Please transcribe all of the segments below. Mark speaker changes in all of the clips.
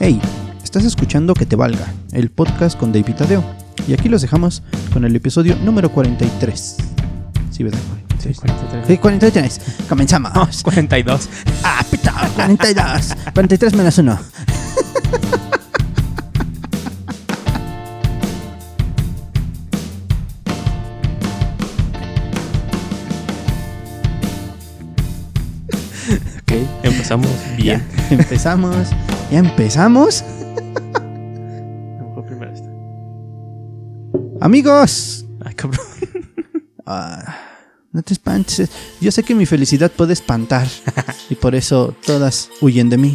Speaker 1: Hey, estás escuchando Que Te Valga, el podcast con David Tadeo. Y aquí los dejamos con el episodio número 43. ¿Sí, verdad?
Speaker 2: Sí, 43.
Speaker 1: Sí, 43. Comenzamos.
Speaker 2: 42.
Speaker 1: Ah, pita, 42. 43 menos 1.
Speaker 2: Empezamos bien.
Speaker 1: Ya, empezamos. Ya empezamos.
Speaker 2: A lo mejor primero esta.
Speaker 1: Amigos.
Speaker 2: Ay, cabrón.
Speaker 1: Ah, no te espantes. Yo sé que mi felicidad puede espantar. y por eso todas huyen de mí.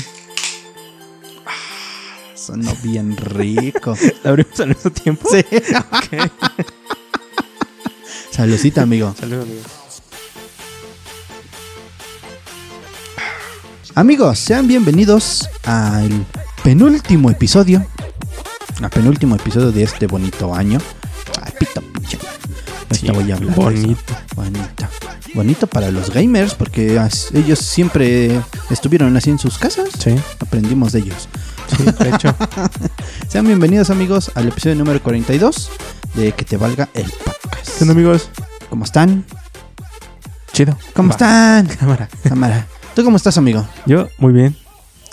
Speaker 1: Ah, sonó bien rico.
Speaker 2: ¿La abrimos al mismo tiempo?
Speaker 1: Sí.
Speaker 2: Ok.
Speaker 1: Saludcita, amigo.
Speaker 2: Saludos, amigo.
Speaker 1: Amigos, sean bienvenidos al penúltimo episodio. Al penúltimo episodio de este bonito año. Ay, pito, pinche.
Speaker 2: Sí,
Speaker 1: voy a hablar.
Speaker 2: bonito.
Speaker 1: Bonito. Bonito para los gamers porque ellos siempre estuvieron así en sus casas.
Speaker 2: Sí,
Speaker 1: Aprendimos de ellos.
Speaker 2: sí, de hecho.
Speaker 1: Sean bienvenidos amigos al episodio número 42 de Que te valga el podcast.
Speaker 2: ¿Qué onda, amigos?
Speaker 1: ¿Cómo están?
Speaker 2: Chido.
Speaker 1: ¿Cómo
Speaker 2: Va,
Speaker 1: están?
Speaker 2: Cámara.
Speaker 1: Cámara. ¿Tú cómo estás, amigo?
Speaker 2: Yo, muy bien.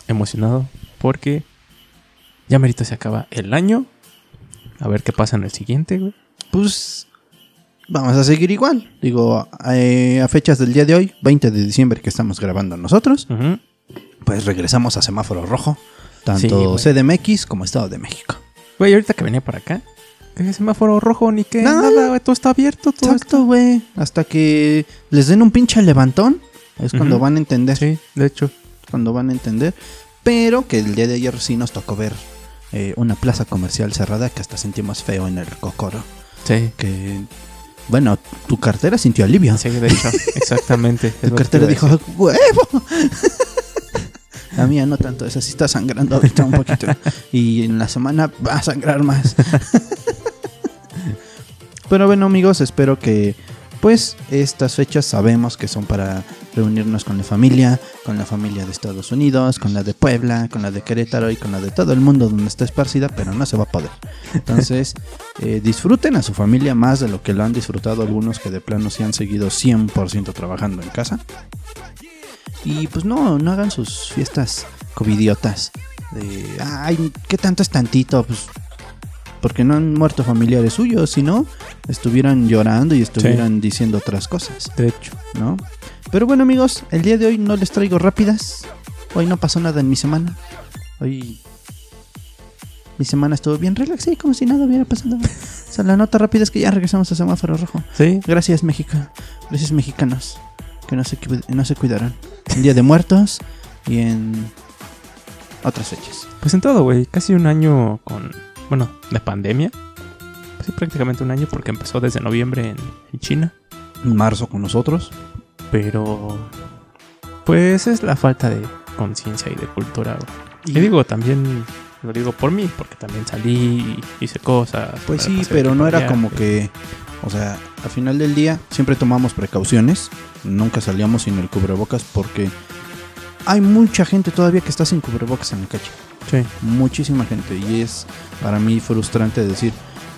Speaker 2: Emocionado porque ya merito se acaba el año. A ver qué pasa en el siguiente, güey.
Speaker 1: Pues vamos a seguir igual. Digo, eh, a fechas del día de hoy, 20 de diciembre que estamos grabando nosotros, pues regresamos a semáforo rojo. Tanto. CDMX como Estado de México.
Speaker 2: Güey, ahorita que venía por acá, que semáforo rojo ni que
Speaker 1: No.
Speaker 2: nada, güey. Todo está abierto, todo
Speaker 1: Exacto, güey. Hasta que les den un pinche levantón. Es cuando van a entender.
Speaker 2: Sí, de hecho.
Speaker 1: Cuando van a entender. Pero que el día de ayer sí nos tocó ver eh, una plaza comercial cerrada que hasta sentimos feo en el cocoro.
Speaker 2: Sí.
Speaker 1: Que, bueno, tu cartera sintió alivio.
Speaker 2: Sí, de hecho, exactamente.
Speaker 1: Tu cartera dijo, ¡huevo! La mía no tanto, esa sí está sangrando ahorita un poquito. Y en la semana va a sangrar más. Pero bueno, amigos, espero que pues estas fechas sabemos que son para reunirnos con la familia, con la familia de Estados Unidos, con la de Puebla, con la de Querétaro y con la de todo el mundo donde está esparcida, pero no se va a poder. Entonces, eh, disfruten a su familia más de lo que lo han disfrutado algunos que de plano sí han seguido 100% trabajando en casa. Y pues no, no hagan sus fiestas covidiotas. De, ay, ¿qué tanto es tantito? Pues porque no han muerto familiares suyos, sino estuvieran llorando y estuvieran diciendo otras cosas,
Speaker 2: De hecho.
Speaker 1: ¿no? Pero bueno amigos, el día de hoy no les traigo rápidas. Hoy no pasó nada en mi semana. Hoy mi semana estuvo bien relax, como si nada hubiera pasado. O sea, la nota rápida es que ya regresamos a semáforo rojo.
Speaker 2: Sí.
Speaker 1: Gracias México, gracias mexicanos que no se, no se cuidaron. En Día de Muertos y en otras fechas.
Speaker 2: Pues en todo, güey. Casi un año con. Bueno, de pandemia. Pues sí, prácticamente un año porque empezó desde noviembre en, en China.
Speaker 1: En marzo con nosotros.
Speaker 2: Pero. Pues es la falta de conciencia y de cultura. Y digo, también. Lo digo por mí, porque también salí y hice cosas.
Speaker 1: Pues sí, pero no era como que, o sea, al final del día siempre tomamos precauciones, nunca salíamos sin el cubrebocas porque hay mucha gente todavía que está sin cubrebocas en la calle,
Speaker 2: Sí.
Speaker 1: muchísima gente y es para mí frustrante decir,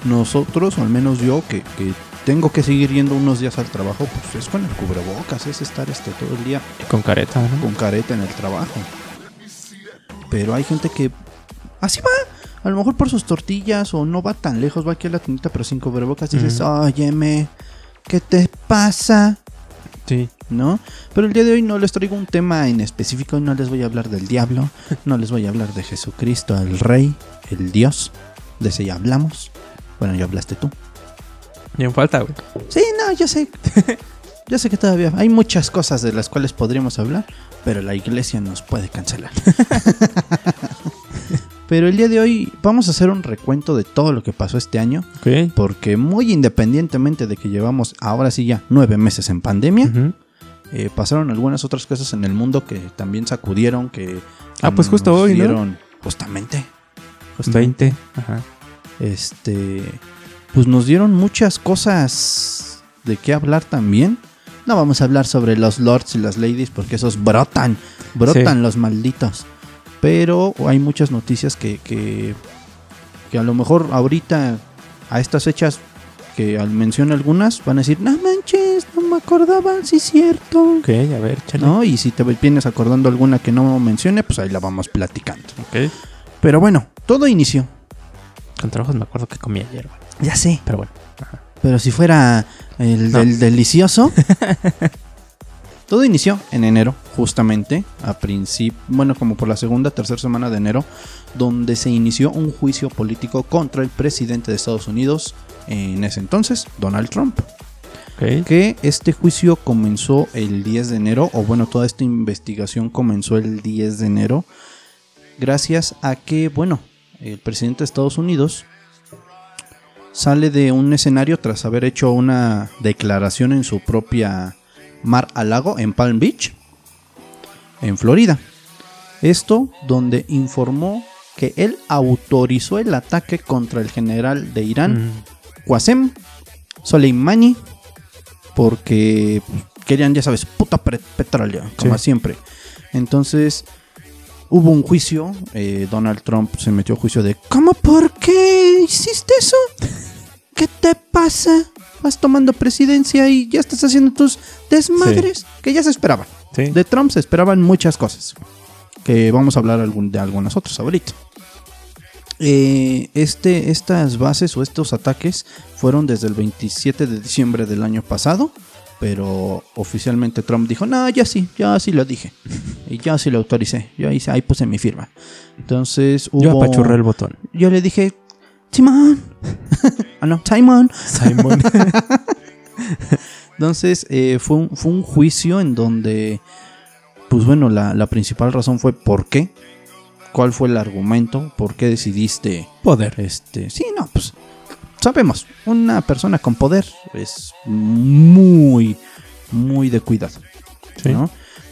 Speaker 1: nosotros, o al menos yo, que, que tengo que seguir yendo unos días al trabajo, pues es con el cubrebocas, es estar este todo el día
Speaker 2: Y con careta, ¿no?
Speaker 1: con careta en el trabajo. Pero hay gente que así va. A lo mejor por sus tortillas o no va tan lejos, va aquí a la tiendita pero sin cubrebocas dices,
Speaker 2: Ujú.
Speaker 1: óyeme, ¿qué te pasa?
Speaker 2: Sí.
Speaker 1: ¿No? Pero el día de hoy no les traigo un tema en específico, no les voy a hablar del diablo, no les voy a hablar de Jesucristo, el Rey, el Dios, de ese ya hablamos. Bueno, ya hablaste tú.
Speaker 2: Y en falta, güey.
Speaker 1: Sí, no, yo sé. Yo sé que todavía hay muchas cosas de las cuales podríamos hablar, pero la iglesia nos puede cancelar. pero el día de hoy vamos a hacer un recuento de todo lo que pasó este año,
Speaker 2: Ok.
Speaker 1: porque muy independientemente de que llevamos ahora sí ya nueve meses en pandemia, eh, pasaron algunas otras cosas en el mundo que también sacudieron, que...
Speaker 2: Ah, pues justo
Speaker 1: nos
Speaker 2: hoy, ¿no?
Speaker 1: dieron- Justamente. justamente.
Speaker 2: 20. Ajá.
Speaker 1: este pues nos dieron muchas cosas de qué hablar también. No vamos a hablar sobre los lords y las ladies porque esos brotan, brotan
Speaker 2: Sí.
Speaker 1: los malditos. Pero hay muchas noticias que, que, que a lo mejor ahorita, a estas fechas, que al mencionar algunas, van a decir, no manches, no me acordaba, sí es cierto.
Speaker 2: Ok, a ver, chale.
Speaker 1: ¿No? Y si te vienes acordando alguna que no mencione, pues ahí la vamos platicando.
Speaker 2: Ok.
Speaker 1: Pero bueno, todo inició.
Speaker 2: Con trabajos me acuerdo que comía ayer.
Speaker 1: Ya sé.
Speaker 2: Pero bueno.
Speaker 1: Pero si fuera el
Speaker 2: No.
Speaker 1: del delicioso. todo inició en enero, justamente, a principio, bueno, como por la segunda, tercera semana de enero, donde se inició un juicio político contra el presidente de Estados Unidos, en ese entonces, Donald Trump. Que este juicio comenzó el 10 de enero, o bueno, toda esta investigación comenzó el 10 de enero, gracias a que, bueno, el presidente de Estados Unidos sale de un escenario tras haber hecho una declaración en su propia mar al lago en Palm Beach, en Florida. Esto donde informó que él autorizó el ataque contra el general de Irán,
Speaker 2: Mm,
Speaker 1: Qasem Soleimani, porque querían, ya sabes, puta petróleo, como
Speaker 2: Sí.
Speaker 1: siempre. Entonces, hubo un juicio, eh, Donald Trump se metió a juicio de, ¿cómo por qué hiciste eso? ¿Qué te pasa? Vas tomando presidencia y ya estás haciendo tus desmadres, que ya se esperaban.
Speaker 2: sí.
Speaker 1: De Trump se esperaban muchas cosas. Que vamos a hablar algún- de algunas otras ahorita. Eh, este, estas bases o estos ataques fueron desde el 27 de diciembre del año pasado. Pero oficialmente Trump dijo, no, ya sí, ya sí lo dije. Y ya sí lo autoricé. Yo hice, ahí puse mi firma. Entonces hubo...
Speaker 2: Yo apachurré el botón.
Speaker 1: Yo le dije, Simón. ah, no, Simon.
Speaker 2: Simon.
Speaker 1: Entonces eh, fue, un, fue un juicio en donde, pues bueno, la, la principal razón fue por qué, cuál fue el argumento, por qué decidiste,
Speaker 2: Poder.
Speaker 1: este, sí, no, pues sabemos, una persona con poder es muy, muy de cuidado,
Speaker 2: Sí.
Speaker 1: ¿no?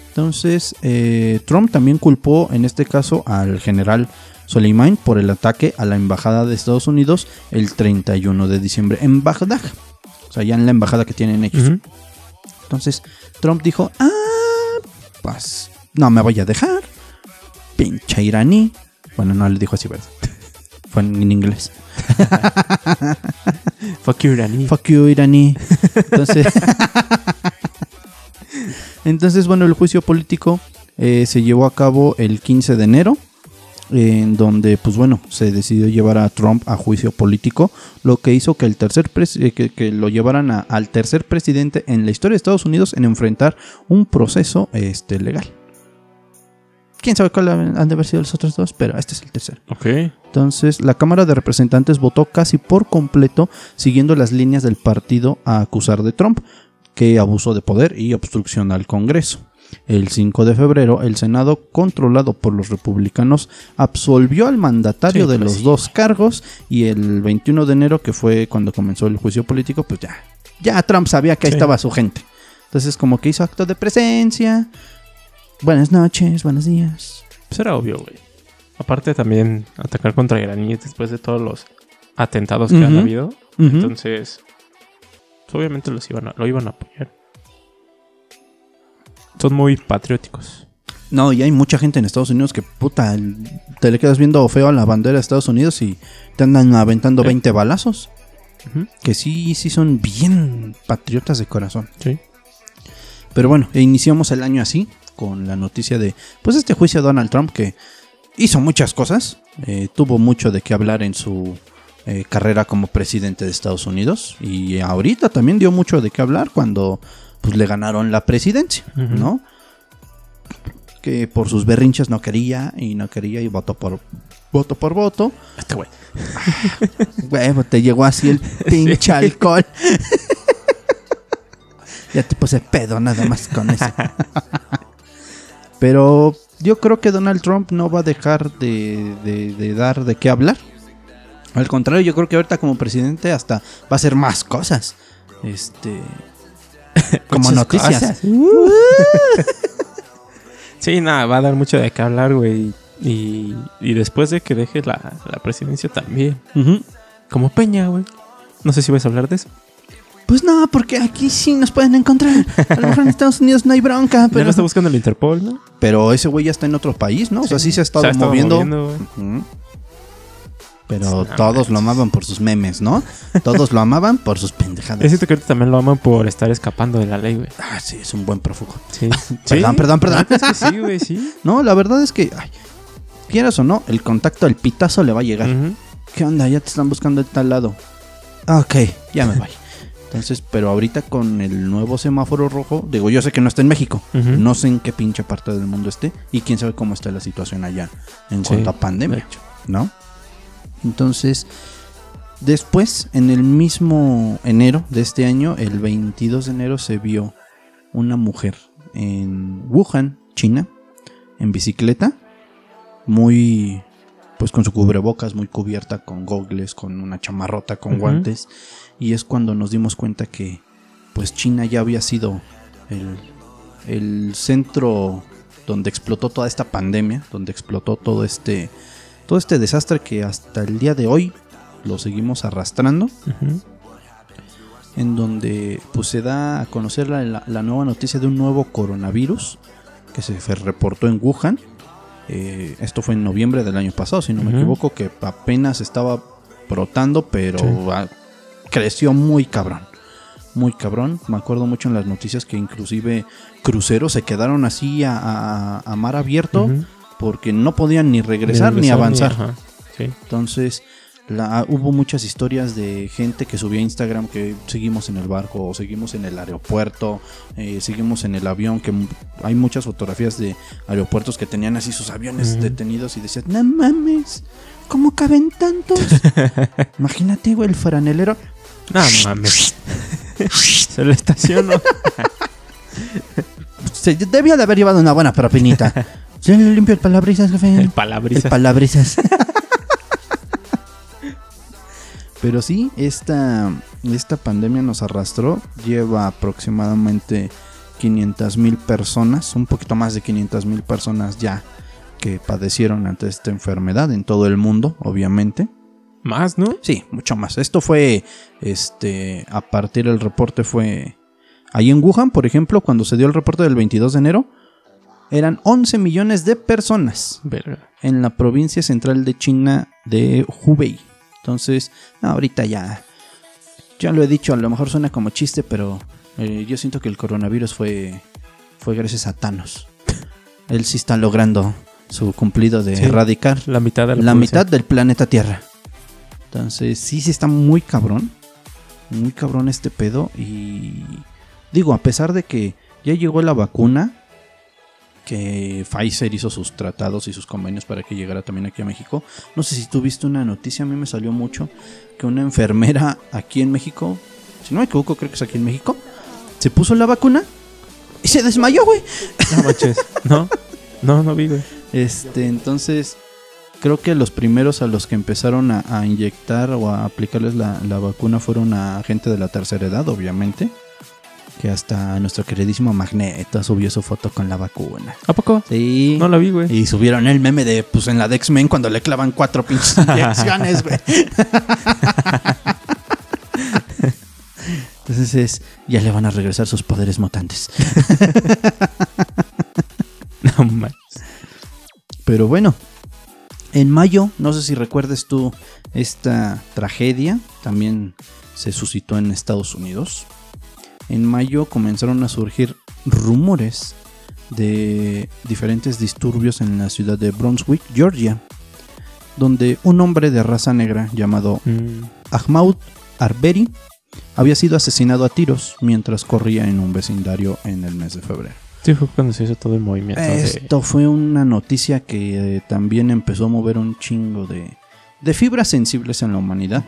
Speaker 1: Entonces eh, Trump también culpó en este caso al general Soleimani por el ataque a la embajada de Estados Unidos el 31 de diciembre en Bagdad. O sea, ya en la embajada que tienen ellos. Entonces Trump dijo, ah, pues no me voy a dejar. Pinche iraní. Bueno, no le dijo así, ¿verdad? Fue en, inglés.
Speaker 2: Fuck you, Irani.
Speaker 1: Fuck you, iraní. Entonces, entonces bueno, el juicio político eh, se llevó a cabo el 15 de enero. En donde, pues bueno, se decidió llevar a Trump a juicio político, lo que hizo que el tercer eh, que, que lo llevaran a- al tercer presidente en la historia de Estados Unidos en enfrentar un proceso este, legal. Quién sabe cuál han de haber sido los otros dos, pero este es el tercero.
Speaker 2: Ok.
Speaker 1: Entonces, la Cámara de Representantes votó casi por completo siguiendo las líneas del partido a acusar de Trump, que abusó de poder y obstrucción al Congreso. El 5 de febrero, el Senado, controlado por los republicanos, absolvió al mandatario
Speaker 2: Sí,
Speaker 1: de
Speaker 2: pues
Speaker 1: los
Speaker 2: sí.
Speaker 1: dos cargos y el 21 de enero, que fue cuando comenzó el juicio político, pues ya, ya Trump sabía que ahí
Speaker 2: Sí.
Speaker 1: estaba su gente. Entonces, como que hizo acto de presencia. Buenas noches, buenos días.
Speaker 2: Pues era obvio, güey. Aparte también atacar contra iraníes después de todos los atentados que han habido. Entonces, pues, obviamente los iban a, lo iban a apoyar. Son muy patrióticos.
Speaker 1: No, y hay mucha gente en Estados Unidos que, puta, te le quedas viendo feo a la bandera de Estados Unidos y te andan aventando
Speaker 2: Sí.
Speaker 1: 20 balazos. Que sí, sí son bien patriotas de corazón.
Speaker 2: Sí.
Speaker 1: Pero bueno, e iniciamos el año así, con la noticia de, pues, este juicio a Donald Trump que hizo muchas cosas. eh, tuvo mucho de qué hablar en su eh, carrera como presidente de Estados Unidos. Y ahorita también dio mucho de qué hablar cuando, pues, le ganaron la presidencia. ¿no? que por sus berrinches no quería y no quería y votó por voto por voto.
Speaker 2: Este güey.
Speaker 1: Huevo, te llegó así el pinche alcohol. ya te puse pedo nada más con eso. Pero yo creo que Donald Trump no va a dejar de, de- de dar de qué hablar. Al contrario, yo creo que ahorita como presidente hasta va a hacer más cosas. Este. Como noticias.
Speaker 2: Sí, nada, va a dar mucho de qué hablar, güey. Y, y después de que deje la, la presidencia también. Como Peña, güey. No sé si vas a hablar de eso.
Speaker 1: Pues no, porque aquí sí nos pueden encontrar. A lo mejor en Estados Unidos no hay bronca,
Speaker 2: Ya
Speaker 1: pero...
Speaker 2: lo está buscando el Interpol, ¿no?
Speaker 1: Pero ese güey ya está en otro país, ¿no? O sea, sí se ha estado
Speaker 2: Se ha estado
Speaker 1: moviendo. Pero
Speaker 2: No
Speaker 1: todos lo amaban por sus memes, ¿no? Todos lo amaban por sus pendejadas.
Speaker 2: Es cierto que ahorita también lo aman por estar escapando de la ley, güey.
Speaker 1: Ah, sí, es un buen prófugo.
Speaker 2: Sí.
Speaker 1: Perdón, perdón, perdón.
Speaker 2: Es que sí, güey, sí.
Speaker 1: No, la verdad es que, ay, quieras o no, el contacto, el pitazo le va a llegar. ¿Qué onda? Ya te están buscando de tal lado. Ok, ya me voy. Entonces, pero ahorita con el nuevo semáforo rojo, digo, yo sé que no está en México. No sé en qué pinche parte del mundo esté. Y quién sabe cómo está la situación allá en
Speaker 2: Sí,
Speaker 1: cuanto a
Speaker 2: de
Speaker 1: pandemia.
Speaker 2: hecho.
Speaker 1: ¿no? Entonces, después, en el mismo enero de este año, el 22 de enero, se vio una mujer en Wuhan, China, en bicicleta, muy, pues con su cubrebocas, muy cubierta, con gogles, con una chamarrota, con guantes, y es cuando nos dimos cuenta que, pues China ya había sido el, el centro donde explotó toda esta pandemia, donde explotó todo este todo este desastre que hasta el día de hoy lo seguimos arrastrando, en donde pues se da a conocer la, la- la nueva noticia de un nuevo coronavirus que se reportó en Wuhan. Eh, esto fue en noviembre del año pasado, si no me equivoco, que apenas estaba brotando, pero
Speaker 2: Sí.
Speaker 1: creció muy cabrón. Muy cabrón. Me acuerdo mucho en las noticias que inclusive cruceros se quedaron así a, a- a mar abierto. Porque no podían ni regresar ni,
Speaker 2: regresar,
Speaker 1: avanzar.
Speaker 2: ajá. Sí.
Speaker 1: Entonces, la- hubo muchas historias de gente que subía a Instagram que seguimos en el barco o seguimos en el aeropuerto, eh, seguimos en el avión, que hay muchas fotografías de aeropuertos que tenían así sus aviones detenidos y decían, no mames, ¿cómo caben tantos? Imagínate, güey, el franelero.
Speaker 2: No mames. Se lo estacionó.
Speaker 1: Se debía de haber llevado una buena propinita. Se le limpio el palabrisas, jefe.
Speaker 2: El palabrizas.
Speaker 1: El palabrisas. Pero sí, esta, esta pandemia nos arrastró. Lleva aproximadamente 500 mil personas, un poquito más de 500 mil personas ya que padecieron ante esta enfermedad en todo el mundo, obviamente.
Speaker 2: Más, ¿no?
Speaker 1: Sí, mucho más. Esto fue, este, a partir del reporte fue ahí en Wuhan, por ejemplo, cuando se dio el reporte del 22 de enero, eran 11 millones de personas
Speaker 2: Verga.
Speaker 1: en la provincia central de China de Hubei. Entonces, no, ahorita ya, ya lo he dicho, a lo mejor suena como chiste, pero eh, yo siento que el coronavirus fue, fue gracias a Thanos. Él sí está logrando su cumplido de
Speaker 2: Sí.
Speaker 1: erradicar
Speaker 2: La mitad de la,
Speaker 1: la mitad del planeta Tierra. Entonces, sí, sí está muy cabrón. Muy cabrón este pedo. Y digo, a pesar de que ya llegó la vacuna, que Pfizer hizo sus tratados y sus convenios para que llegara también aquí a México. No sé si tú viste una noticia, a mí me salió mucho, que una enfermera aquí en México, si no me equivoco, creo que es aquí en México, se puso la vacuna y se desmayó, güey.
Speaker 2: No manches. No. No, no vi, güey.
Speaker 1: Este, entonces, creo que los primeros a los que empezaron a, a inyectar o a aplicarles la, la vacuna fueron a gente de la tercera edad, obviamente. Que hasta nuestro queridísimo Magneto subió su foto con la vacuna.
Speaker 2: ¿A poco?
Speaker 1: Sí.
Speaker 2: No la vi, güey.
Speaker 1: Y subieron el meme de, pues en la de X-Men cuando le clavan cuatro pinches inyecciones, güey. Entonces es, ya le van a regresar sus poderes mutantes.
Speaker 2: No manches.
Speaker 1: Pero bueno, en mayo, no sé si recuerdes tú esta tragedia, también se suscitó en Estados Unidos. En mayo comenzaron a surgir rumores de diferentes disturbios en la ciudad de Brunswick, Georgia, donde un hombre de raza negra llamado
Speaker 2: Mm,
Speaker 1: Ahmaud Arbery había sido asesinado a tiros mientras corría en un vecindario en el mes de febrero.
Speaker 2: Sí, fue cuando se hizo todo el movimiento. de-
Speaker 1: Esto fue una noticia que eh, también empezó a mover un chingo de, de fibras sensibles en la humanidad.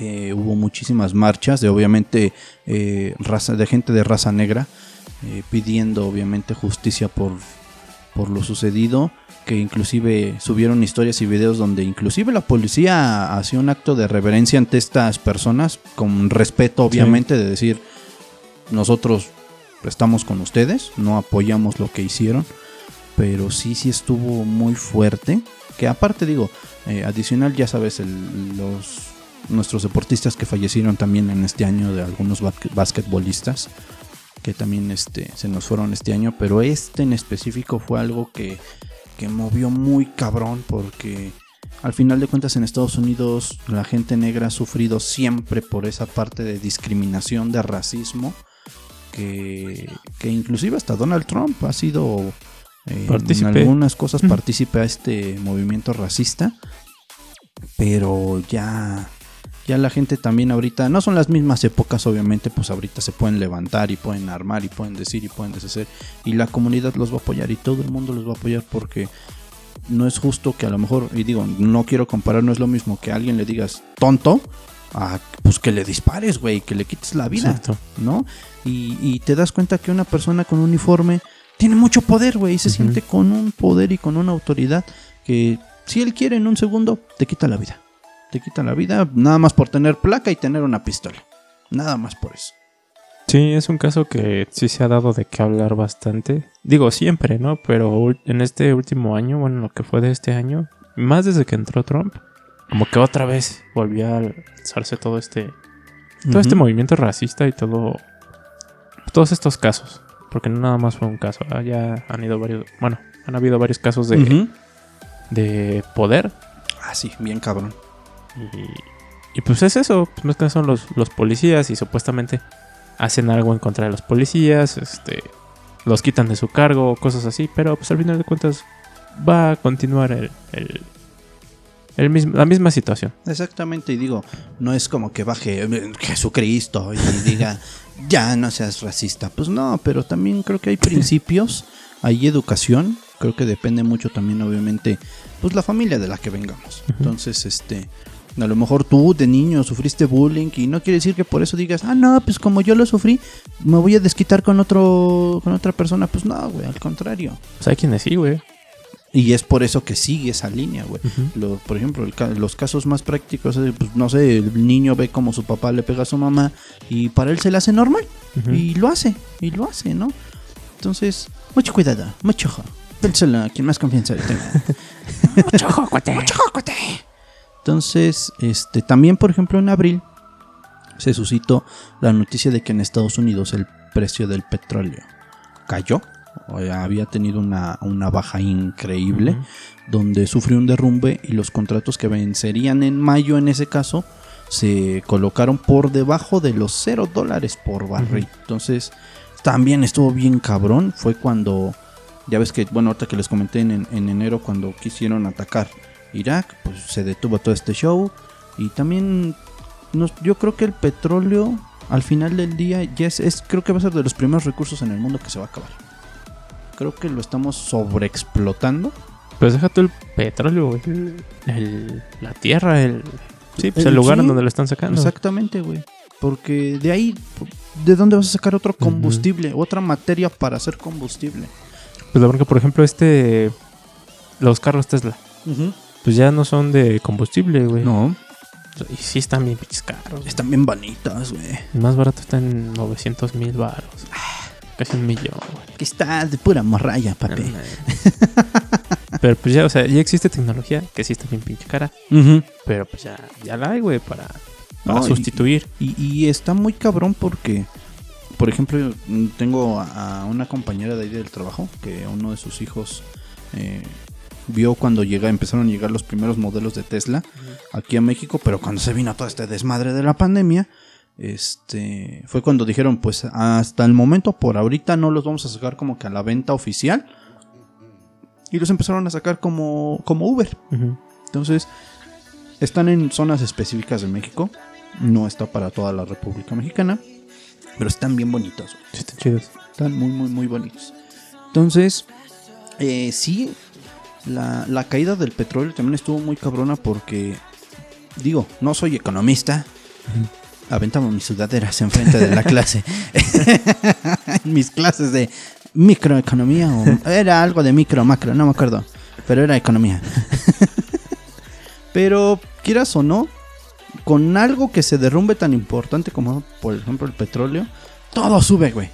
Speaker 1: Eh, hubo muchísimas marchas de obviamente eh, raza, de gente de raza negra eh, pidiendo obviamente justicia por, por lo sucedido que inclusive subieron historias y videos donde inclusive la policía hacía un acto de reverencia ante estas personas con respeto obviamente de decir nosotros estamos con ustedes, no apoyamos lo que hicieron, pero sí, sí estuvo muy fuerte. Que aparte digo, eh, adicional ya sabes, el- los, nuestros deportistas que fallecieron también en este año, de algunos basquetbolistas que también este, se nos fueron este año, pero este en específico fue algo que, que movió muy cabrón porque al final de cuentas en Estados Unidos la gente negra ha sufrido siempre por esa parte de discriminación, de racismo, que, que inclusive hasta Donald Trump ha sido eh, en algunas cosas partícipe a este movimiento racista, pero ya ya la gente también ahorita, no son las mismas épocas obviamente, pues ahorita se pueden levantar y pueden armar y pueden decir y pueden deshacer y la comunidad los va a apoyar y todo el mundo los va a apoyar porque no es justo que a lo mejor, y digo, no quiero comparar, no es lo mismo que a alguien le digas tonto, a, pues que le dispares, güey, que le quites la vida, ¿no? Y, y, te das cuenta que una persona con uniforme tiene mucho poder, güey, y se siente con un poder y con una autoridad que si él quiere en un segundo, te quita la vida te quita la vida nada más por tener placa y tener una pistola. Nada más por eso.
Speaker 2: Sí, es un caso que sí se ha dado de qué hablar bastante. Digo, siempre, ¿no? Pero en este último año, bueno, lo que fue de este año, más desde que entró Trump, como que otra vez volvió a alzarse todo este todo este movimiento racista y todo todos estos casos, porque no nada más fue un caso, ah, ya han ido varios, bueno, han habido varios casos de de poder.
Speaker 1: Ah, sí, bien cabrón.
Speaker 2: Y, pues es eso, pues más que son los, los policías y supuestamente hacen algo en contra de los policías, este, los quitan de su cargo, cosas así, pero pues al final de cuentas va a continuar el, el, mismo, la misma situación.
Speaker 1: Exactamente, y digo, no es como que baje eh, Jesucristo y diga, ya no seas racista, pues no, pero también creo que hay principios, hay educación, creo que depende mucho también obviamente, pues la familia de la que vengamos. Entonces, este a lo mejor tú de niño sufriste bullying y no quiere decir que por eso digas, ah, no, pues como yo lo sufrí, me voy a desquitar con otro con otra persona. Pues no, güey, al contrario.
Speaker 2: Pues hay quienes sí, güey.
Speaker 1: Y es por eso que sigue esa línea, güey. por ejemplo, los casos más prácticos, pues, no sé, el niño ve como su papá le pega a su mamá y para él se le hace normal. Y lo hace, y lo hace, ¿no? Entonces, mucho cuidado, mucho ojo. Pénselo a quien más confianza le tenga. mucho ojo, cuate. Mucho ojo, cuate. Entonces, este, también, por ejemplo, en abril se suscitó la noticia de que en Estados Unidos el precio del petróleo cayó. Había tenido una, baja increíble, donde sufrió un derrumbe y los contratos que vencerían en mayo en ese caso se colocaron por debajo de los 0 dólares por barril. Entonces, también estuvo bien cabrón. Fue cuando, ya ves que, bueno, ahorita que les comenté en enero, cuando quisieron atacar Irak, pues se detuvo todo este show. Y también yo creo que el petróleo al final del día ya es, creo que va a ser de los primeros recursos en el mundo que se va a acabar. Creo que lo estamos sobreexplotando.
Speaker 2: Pues déjate el petróleo, El, la tierra, el, sí, pues el, lugar en donde lo están sacando.
Speaker 1: Exactamente, güey. Porque de ahí, ¿de dónde vas a sacar otro combustible? Otra materia para hacer combustible.
Speaker 2: Pues la verdad, por ejemplo, este. Los carros Tesla pues ya no son de combustible, güey.
Speaker 1: No.
Speaker 2: Y sí están bien pinches caros.
Speaker 1: Están bien bonitas, güey.
Speaker 2: El más barato está en 900 mil baros. Ah, casi un millón, güey.
Speaker 1: Que está de pura morraya, papi.
Speaker 2: pero pues ya, o sea, ya existe tecnología que sí está bien pinche cara. Pero pues ya, ya la hay, güey, para, sustituir.
Speaker 1: Y, está muy cabrón porque, por ejemplo, tengo a una compañera de ahí del trabajo que uno de sus hijos eh, vio cuando llega, empezaron a llegar los primeros modelos de Tesla aquí a México, pero cuando se vino todo este desmadre de la pandemia, este fue cuando dijeron, pues hasta el momento, por ahorita no los vamos a sacar como que a la venta oficial. Y los empezaron a sacar como, como Uber. Entonces, están en zonas específicas de México. No está para toda la República Mexicana. Pero están bien bonitos.
Speaker 2: están chidos.
Speaker 1: Están muy, muy, muy bonitos. Entonces, eh, sí, la, caída del petróleo también estuvo muy cabrona porque, digo, no soy economista. Aventamos mis sudaderas enfrente de la clase. mis clases de microeconomía o era algo de micro, macro, no me acuerdo. Pero era economía. pero, quieras o no, con algo que se derrumbe tan importante como, por ejemplo, el petróleo, todo sube, güey.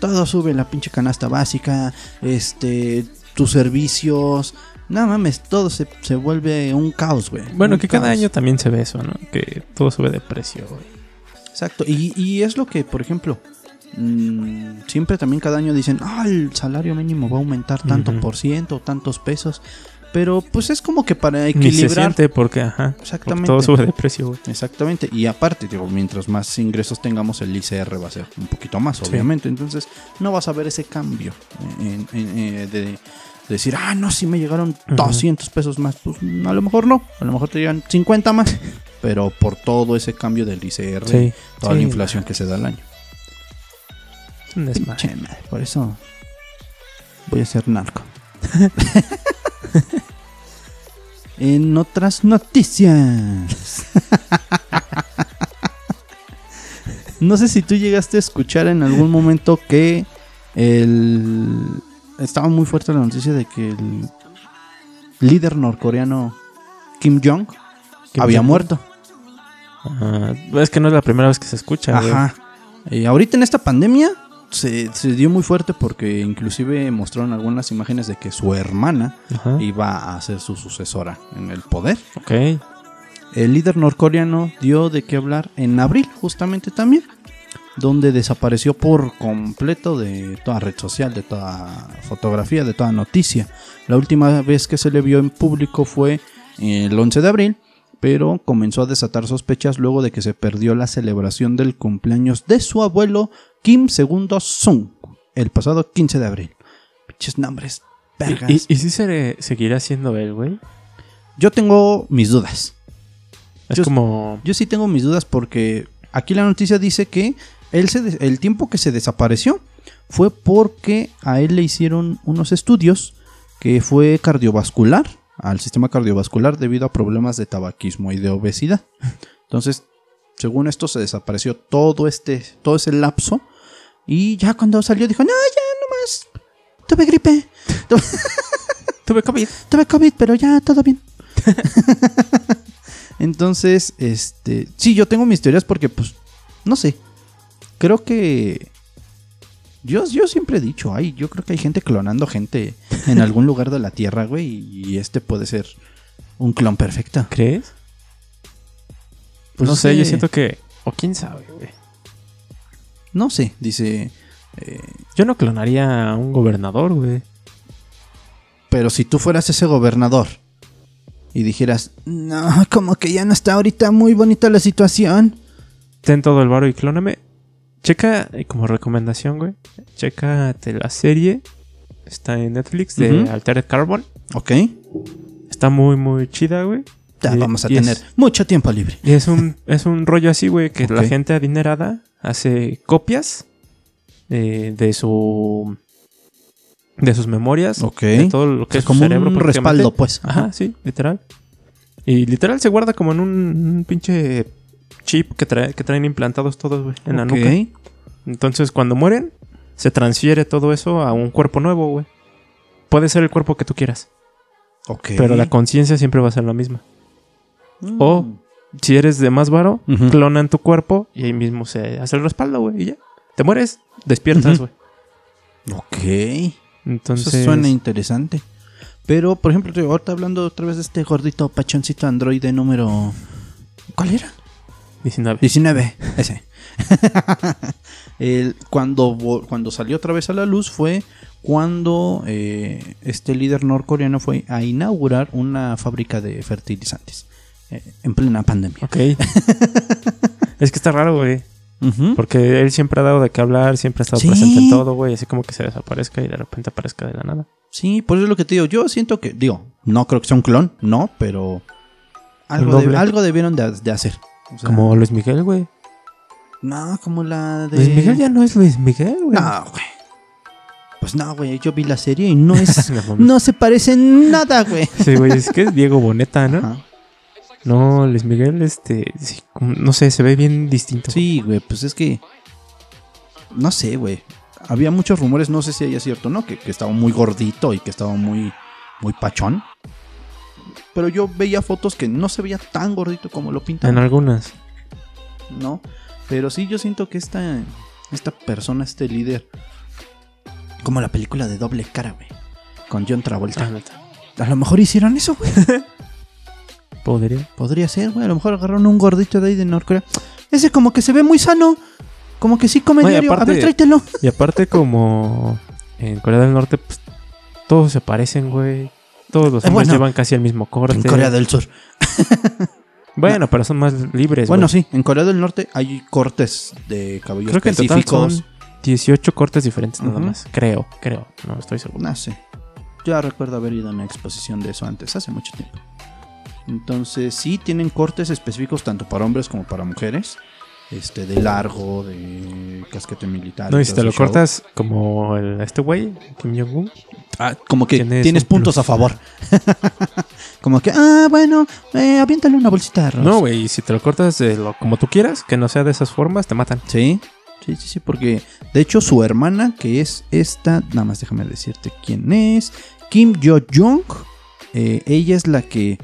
Speaker 1: Todo sube, la pinche canasta básica, este, tus servicios. No mames, todo se, vuelve un caos, güey.
Speaker 2: Bueno, que cada año también se ve eso, ¿no? Que todo sube de precio, güey.
Speaker 1: Exacto. Y, y es lo que, por ejemplo, mm, siempre también cada año dicen, ah, el salario mínimo va a aumentar tanto por ciento, tantos pesos. Pero pues es como que para
Speaker 2: Ni se
Speaker 1: equilibrar.
Speaker 2: siente porque, ajá, porque
Speaker 1: Exactamente.
Speaker 2: todo sube de precio, güey.
Speaker 1: Exactamente. Y aparte, digo, mientras más ingresos tengamos, el ICR va a ser un poquito más,
Speaker 2: Sí.
Speaker 1: obviamente. Entonces, no vas a ver ese cambio en- en- eh, de decir, ah, no, si me llegaron
Speaker 2: Ujú.
Speaker 1: 200 pesos más. Pues a lo mejor no. A lo mejor te llegan 50 más. Pero por todo ese cambio del ICR,
Speaker 2: Sí.
Speaker 1: toda
Speaker 2: sí,
Speaker 1: la inflación que se da al año.
Speaker 2: es un desmadre.
Speaker 1: Por eso voy a ser narco. en otras noticias. no sé si tú llegaste a escuchar en algún momento que el estaba muy fuerte la noticia de que el líder norcoreano Kim Jong
Speaker 2: Kim
Speaker 1: había muerto.
Speaker 2: Ah, es que no es la primera vez que se escucha, güey.
Speaker 1: Ajá. Eh, ahorita en esta pandemia se, se dio muy fuerte porque inclusive mostraron algunas imágenes de que su hermana
Speaker 2: Ajá.
Speaker 1: iba a ser su sucesora en el poder.
Speaker 2: Ok.
Speaker 1: El líder norcoreano dio de qué hablar en abril, justamente también, donde desapareció por completo de toda red social, de toda fotografía, de toda noticia. La última vez que se le vio en público fue el 11 de abril, pero comenzó a desatar sospechas luego de que se perdió la celebración del cumpleaños de su abuelo Kim II Sung, el pasado 15 de abril. Pinches nombres, vergas.
Speaker 2: ¿Y, y, y si se seguirá siendo él, güey?
Speaker 1: Yo tengo mis dudas.
Speaker 2: Es
Speaker 1: Yo-
Speaker 2: como...
Speaker 1: Yo sí tengo mis dudas porque aquí la noticia dice que él se el tiempo que se desapareció fue porque a él le hicieron unos estudios que fue cardiovascular, al sistema cardiovascular debido a problemas de tabaquismo y de obesidad. Entonces, según esto se desapareció todo este todo ese lapso y ya cuando salió dijo, "No, ya nomás tuve gripe,
Speaker 2: Tuve COVID.
Speaker 1: tuve COVID, pero ya todo bien." Entonces, este, sí, yo tengo mis teorías porque, pues, no sé. Creo que yo, yo siempre he dicho, ay, yo creo que hay gente clonando gente en algún lugar de la Tierra, güey, y este puede ser un clon perfecto.
Speaker 2: ¿Crees?
Speaker 1: Pues
Speaker 2: no sé, yo siento que... O quién sabe, güey.
Speaker 1: No sé, dice, eh,
Speaker 2: Yo no clonaría a un gobernador, güey.
Speaker 1: pero si tú fueras ese gobernador y dijeras, no, como que ya no está ahorita muy bonita la situación.
Speaker 2: Ten todo el varo y clóname. Checa, eh, como recomendación, güey. Chécate la serie. Está en Netflix de
Speaker 1: Ujú.
Speaker 2: Altered Carbon.
Speaker 1: Ok,
Speaker 2: Está muy, muy chida, güey.
Speaker 1: ya
Speaker 2: Y-
Speaker 1: vamos a
Speaker 2: es-
Speaker 1: tener mucho tiempo libre.
Speaker 2: Y es un, es un rollo así, güey, que la gente adinerada hace copias eh, de su. de sus memorias.
Speaker 1: Ok.
Speaker 2: De todo lo que
Speaker 1: Es
Speaker 2: es
Speaker 1: como
Speaker 2: su cerebro.
Speaker 1: un respaldo, pues.
Speaker 2: Ajá, sí, literal. Y literal se guarda como en un, un pinche chip que, trae, que traen implantados todos, güey, en la
Speaker 1: Ok.
Speaker 2: nuca. Entonces, cuando mueren, se transfiere todo eso a un cuerpo nuevo, güey. Puede ser el cuerpo que tú quieras,
Speaker 1: Ok.
Speaker 2: pero la conciencia siempre va a ser la misma.
Speaker 1: Mm.
Speaker 2: O, si eres de más varo,
Speaker 1: Ujú.
Speaker 2: clonan tu cuerpo y ahí mismo se hace el respaldo, güey, y ya. Te mueres, despiertas, güey.
Speaker 1: Ok.
Speaker 2: Entonces,
Speaker 1: Eso suena interesante. Pero, por ejemplo, ahorita hablando otra vez de este gordito pachoncito androide número... ¿Cuál era?
Speaker 2: 19.
Speaker 1: 19, ese. El- cuando, cuando salió otra vez a la luz fue cuando eh, este líder norcoreano fue a inaugurar una fábrica de fertilizantes en plena pandemia.
Speaker 2: Ok. es que está raro, güey. Porque él siempre ha dado de qué hablar, siempre ha estado
Speaker 1: Sí.
Speaker 2: presente en todo, güey. Así como que se desaparezca y de repente aparezca de la nada.
Speaker 1: Sí, por eso es lo que te digo. Yo siento que, digo, no creo que sea un clon, no, pero algo, de- algo debieron de, de hacer. O sea,
Speaker 2: Como Luis Miguel, güey.
Speaker 1: No, como la de...
Speaker 2: Luis Miguel ya no es Luis Miguel, güey.
Speaker 1: No, güey. Pues no, güey, yo vi la serie y no es...
Speaker 2: No
Speaker 1: se parece en nada, güey.
Speaker 2: Sí, güey, es que es Diego Boneta, ¿no?
Speaker 1: Ajá.
Speaker 2: No, Luis Miguel, este, sí, no sé, se ve bien distinto.
Speaker 1: Sí, güey, pues es que... No sé, güey. Había muchos rumores, no sé si haya cierto, ¿no? Que, que estaba muy gordito y que estaba muy, muy pachón. Pero yo veía fotos que no se veía tan gordito como lo pintan.
Speaker 2: En algunas.
Speaker 1: ¿no? Pero sí, yo siento que esta, esta persona, este líder, como la película de doble cara, güey, con John Travolta.
Speaker 2: Ah.
Speaker 1: A lo mejor hicieron eso, güey.
Speaker 2: Podría.
Speaker 1: Podría ser, güey. A lo mejor agarraron un gordito de ahí de Norcorea. Ese como que se ve muy sano. Como que sí come
Speaker 2: No, y
Speaker 1: diario.
Speaker 2: aparte-
Speaker 1: A ver, tráetelo.
Speaker 2: Y aparte, como en Corea del Norte, pues todos se parecen, güey. Todos los
Speaker 1: Eh,
Speaker 2: hombres
Speaker 1: bueno,
Speaker 2: llevan casi el mismo corte.
Speaker 1: En Corea del Sur.
Speaker 2: Bueno, pero son más libres,
Speaker 1: Bueno,
Speaker 2: güey.
Speaker 1: sí. En Corea del Norte hay cortes de cabello
Speaker 2: Creo que en total
Speaker 1: específicos.
Speaker 2: son 18 cortes diferentes nada más. Creo, creo. No estoy seguro.
Speaker 1: No sé. Ya recuerdo haber ido a una exposición de eso antes, hace mucho tiempo. Entonces, sí tienen cortes específicos tanto para hombres como para mujeres. Este, de largo, de casquete militar.
Speaker 2: No, y si te lo
Speaker 1: show.
Speaker 2: cortas como el, este güey, Kim Jong-un.
Speaker 1: Ah, como que
Speaker 2: tienes
Speaker 1: tienes
Speaker 2: un
Speaker 1: puntos
Speaker 2: plus.
Speaker 1: a favor. como que, ah, bueno, eh, aviéntale una bolsita de arroz.
Speaker 2: No, güey, si te lo cortas de lo, como tú quieras, que no sea de esas formas, te matan.
Speaker 1: Sí, sí, sí, sí, porque de hecho su hermana, que es esta, nada más déjame decirte quién es, Kim Jo-jung, eh, ella es la que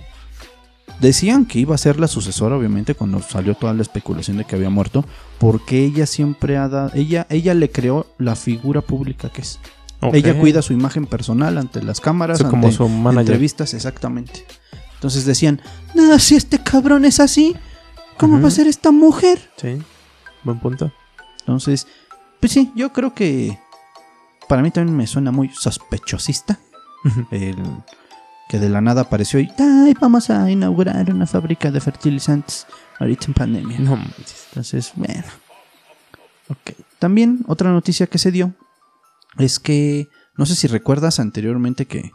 Speaker 1: decían que iba a ser la sucesora, obviamente, cuando salió toda la especulación de que había muerto, porque ella siempre ha dado, ella, ella le creó la figura pública que es. Ella cuida su imagen personal ante las cámaras,
Speaker 2: O sea, como
Speaker 1: ante
Speaker 2: su manager.
Speaker 1: entrevistas, exactamente. Entonces decían, no, si este cabrón es así, ¿cómo va a ser esta mujer?
Speaker 2: Sí, buen punto.
Speaker 1: Entonces, pues sí, yo creo que para mí también me suena muy sospechosista el que de la nada apareció y ay, vamos a inaugurar una fábrica de fertilizantes ahorita en pandemia.
Speaker 2: no manches.
Speaker 1: Entonces, bueno.
Speaker 2: Ok.
Speaker 1: También otra noticia que se dio es que no sé si recuerdas anteriormente que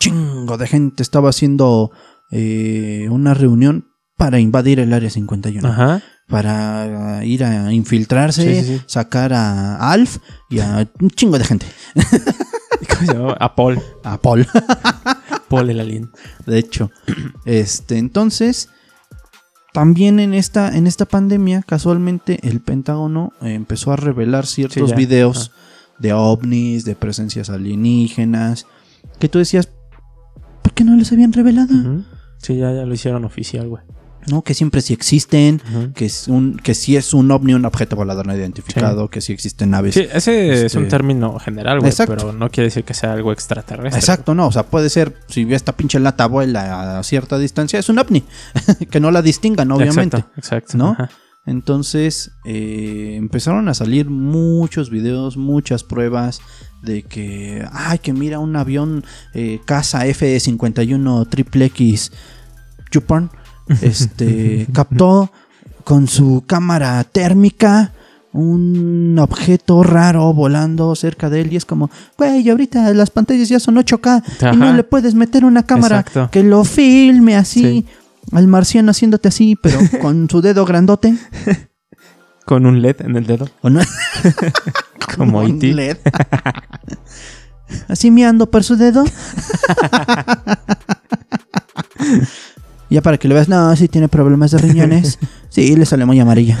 Speaker 1: chingo de gente estaba haciendo eh, una reunión para invadir el área 51
Speaker 2: Ajá.
Speaker 1: para ir a infiltrarse,
Speaker 2: Sí, sí, sí.
Speaker 1: sacar a Alf y a un chingo de gente.
Speaker 2: ¿Cómo se llamaba? A Paul.
Speaker 1: A Paul,
Speaker 2: Paul el alien.
Speaker 1: de hecho. Este, entonces, también en esta, en esta pandemia, casualmente, el Pentágono eh, empezó a revelar ciertos
Speaker 2: Sí,
Speaker 1: videos de ovnis, de presencias alienígenas, que tú decías, ¿por qué no les habían revelado?
Speaker 2: Sí, ya, ya lo hicieron oficial, güey.
Speaker 1: No, que siempre sí existen, que es un, que sí es un ovni, un objeto volador no identificado, que sí existen naves.
Speaker 2: Sí, ese es
Speaker 1: Este-
Speaker 2: un término general, güey, pero no quiere decir que sea algo extraterrestre.
Speaker 1: Exacto, no, o sea, puede ser, si ve esta pinche lata vuela a cierta distancia, es un ovni, que no la distingan, obviamente.
Speaker 2: Exacto, exacto.
Speaker 1: ¿no?
Speaker 2: Ajá.
Speaker 1: Entonces, eh, empezaron a salir muchos videos, muchas pruebas de que, ay, que mira un avión eh, casa F-51 triple X Chupan, este, captó con su cámara térmica un objeto raro volando cerca de él y es como, güey, ahorita las pantallas ya son 8K y no le puedes meter una cámara
Speaker 2: Exacto.
Speaker 1: que lo filme así,
Speaker 2: Sí.
Speaker 1: al marciano haciéndote así, pero con su dedo grandote.
Speaker 2: Con un LED en el dedo.
Speaker 1: ¿O no?
Speaker 2: Como
Speaker 1: un
Speaker 2: E.T..
Speaker 1: LED. Así miando por su dedo. ya para que lo veas, no, sí tiene problemas de riñones. Sí, le sale muy amarilla.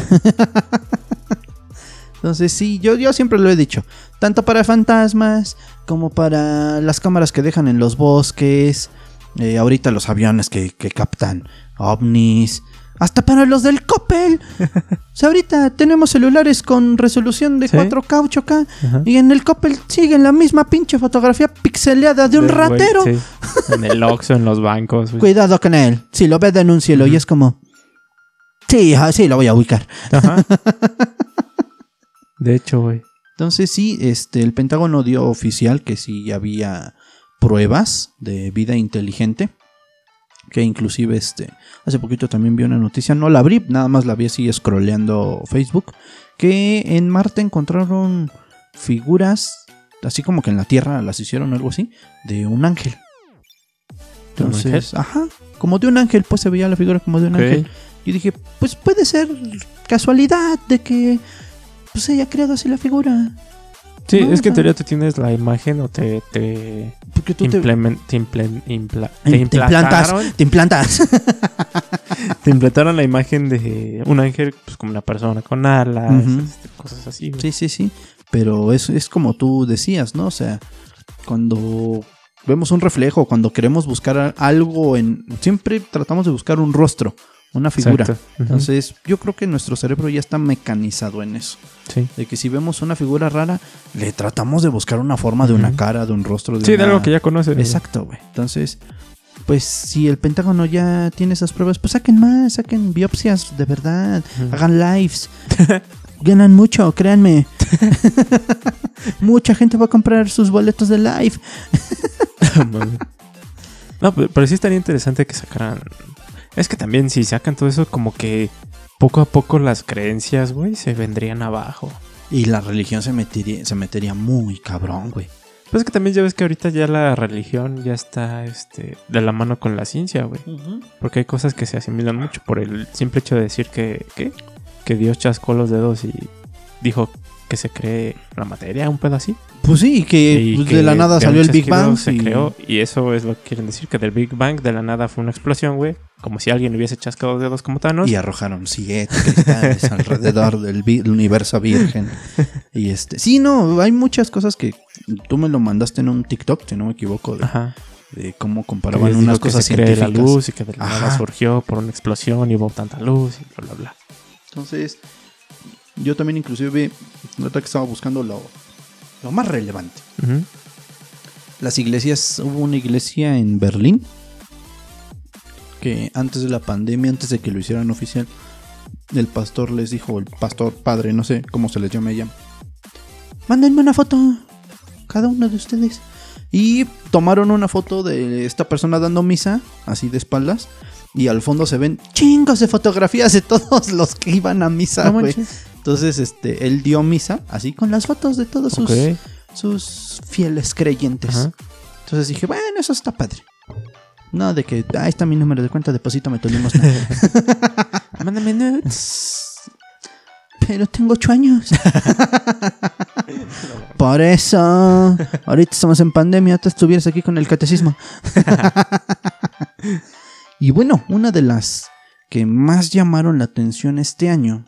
Speaker 1: Entonces, sí, yo, yo siempre lo he dicho. Tanto para fantasmas como para las cámaras que dejan en los bosques. eh, ahorita los aviones que, que captan ovnis. Hasta para los del Coppel. O sea, ahorita tenemos celulares con resolución de
Speaker 2: Sí.
Speaker 1: 4K, 8K.
Speaker 2: Ajá.
Speaker 1: Y en el Coppel siguen la misma pinche fotografía pixeleada de un ratero.
Speaker 2: sí. En el Oxxo, en los bancos. güey.
Speaker 1: Cuidado con él. Si lo ves, denúncielo. Y es como. Sí, sí, lo voy a ubicar.
Speaker 2: Ajá. De hecho, güey.
Speaker 1: Entonces, sí, este, el Pentágono dio oficial que sí había pruebas de vida inteligente. Que inclusive este. Hace poquito también vi una noticia. No la abrí, nada más la vi así scrolleando Facebook. Que en Marte encontraron figuras. Así como que en la Tierra las hicieron algo así. De un ángel.
Speaker 2: ¿De un
Speaker 1: Entonces, ajá. Como de un ángel, pues se veía la figura como de un ángel. Y dije, pues puede ser casualidad de que pues haya creado así la figura.
Speaker 2: Sí,
Speaker 1: No,
Speaker 2: es que en teoría tú tienes la imagen o te, te,
Speaker 1: Porque tú te,
Speaker 2: te, implen- impla-
Speaker 1: te implantas.
Speaker 2: implantaron,
Speaker 1: Te implantas.
Speaker 2: te implantaron la imagen de un ángel, pues como una persona con alas, este, cosas así. güey.
Speaker 1: sí, sí, sí. Pero es, es como tú decías, ¿no? O sea, cuando vemos un reflejo, cuando queremos buscar algo en... Siempre tratamos de buscar un rostro, una figura.
Speaker 2: Exacto. Ujú.
Speaker 1: Entonces, yo creo que nuestro cerebro ya está mecanizado en eso.
Speaker 2: sí.
Speaker 1: De que si vemos una figura rara, le tratamos de buscar una forma de una cara, de un rostro. De
Speaker 2: Sí, de algo que ya conoces. güey.
Speaker 1: Exacto, güey. Entonces, pues si el Pentágono ya tiene esas pruebas, pues saquen más, saquen biopsias de verdad, hagan lives. Ganan mucho, créanme. Mucha gente va a comprar sus boletos de live.
Speaker 2: No, pero sí estaría interesante que sacaran. Es que también si sacan todo eso, como que poco a poco las creencias, güey, se vendrían abajo.
Speaker 1: Y la religión se metería, se metería muy cabrón, güey.
Speaker 2: Pues es que también ya ves que ahorita ya la religión ya está este, de la mano con la ciencia, güey. Porque hay cosas que se asimilan mucho por el simple hecho de decir que, ¿qué? que Dios chascó los dedos y dijo que se cree la materia, un pedo así.
Speaker 1: Pues sí, y que,
Speaker 2: Y
Speaker 1: pues,
Speaker 2: que
Speaker 1: de la nada salió el Big Bang.
Speaker 2: Se
Speaker 1: y-
Speaker 2: creó, y eso es lo que quieren decir, que del Big Bang de la nada fue una explosión, güey. Como si alguien hubiese chascado los dedos como Thanos.
Speaker 1: Y arrojaron siete cristales alrededor del universo virgen. Y este, sí, no, hay muchas cosas que tú me lo mandaste en un TikTok, si no me equivoco, de,
Speaker 2: Ajá.
Speaker 1: de cómo comparaban unas
Speaker 2: dijo que
Speaker 1: cosas
Speaker 2: se cree la luz y que de la nada surgió por una explosión y hubo tanta luz y bla, bla, bla.
Speaker 1: Entonces, yo también inclusive, nota que estaba buscando lo, lo más relevante. Las iglesias, hubo una iglesia en Berlín que antes de la pandemia, antes de que lo hicieran oficial, el pastor les dijo, el pastor padre, no sé cómo se les llama ella, mándenme una foto, cada uno de ustedes. Y tomaron una foto de esta persona dando misa, así de espaldas, y al fondo se ven chingos de fotografías de todos los que iban a misa, güey. Entonces, este, él dio misa, así con las fotos de todos sus, sus fieles creyentes.
Speaker 2: Ajá.
Speaker 1: Entonces dije, bueno, eso está padre. No, de que, ahí está mi número de cuenta, deposítame tu limosna.
Speaker 2: Mándame nudes.
Speaker 1: Pero tengo ocho años. Por eso, ahorita estamos en pandemia, tú estuvieras aquí con el catecismo. y bueno, una de las que más llamaron la atención este año,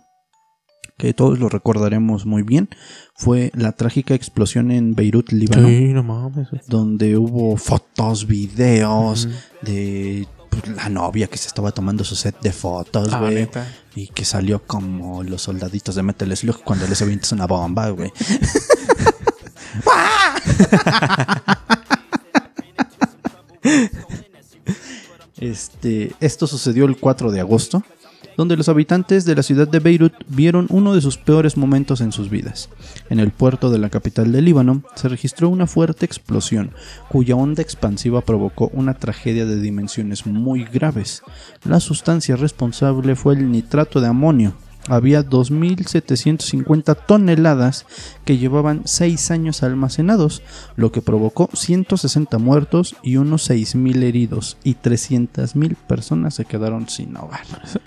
Speaker 1: que todos lo recordaremos muy bien, fue la trágica explosión en Beirut, Líbano.
Speaker 2: Sí, no mames.
Speaker 1: donde hubo fotos, videos de pues, la novia que se estaba tomando su set de fotos,
Speaker 2: Ah,
Speaker 1: güey. y que salió como los soldaditos de Metal Slug cuando les avientas una bomba, güey. Este, esto sucedió el 4 de agosto, donde los habitantes de la ciudad de Beirut vieron uno de sus peores momentos en sus vidas. En el puerto de la capital del Líbano se registró una fuerte explosión, cuya onda expansiva provocó una tragedia de dimensiones muy graves. La sustancia responsable fue el nitrato de amonio. Había 2.750 toneladas que llevaban 6 años almacenados, lo que provocó 160 muertos y unos 6.000 heridos, y 300.000 personas se quedaron sin hogar.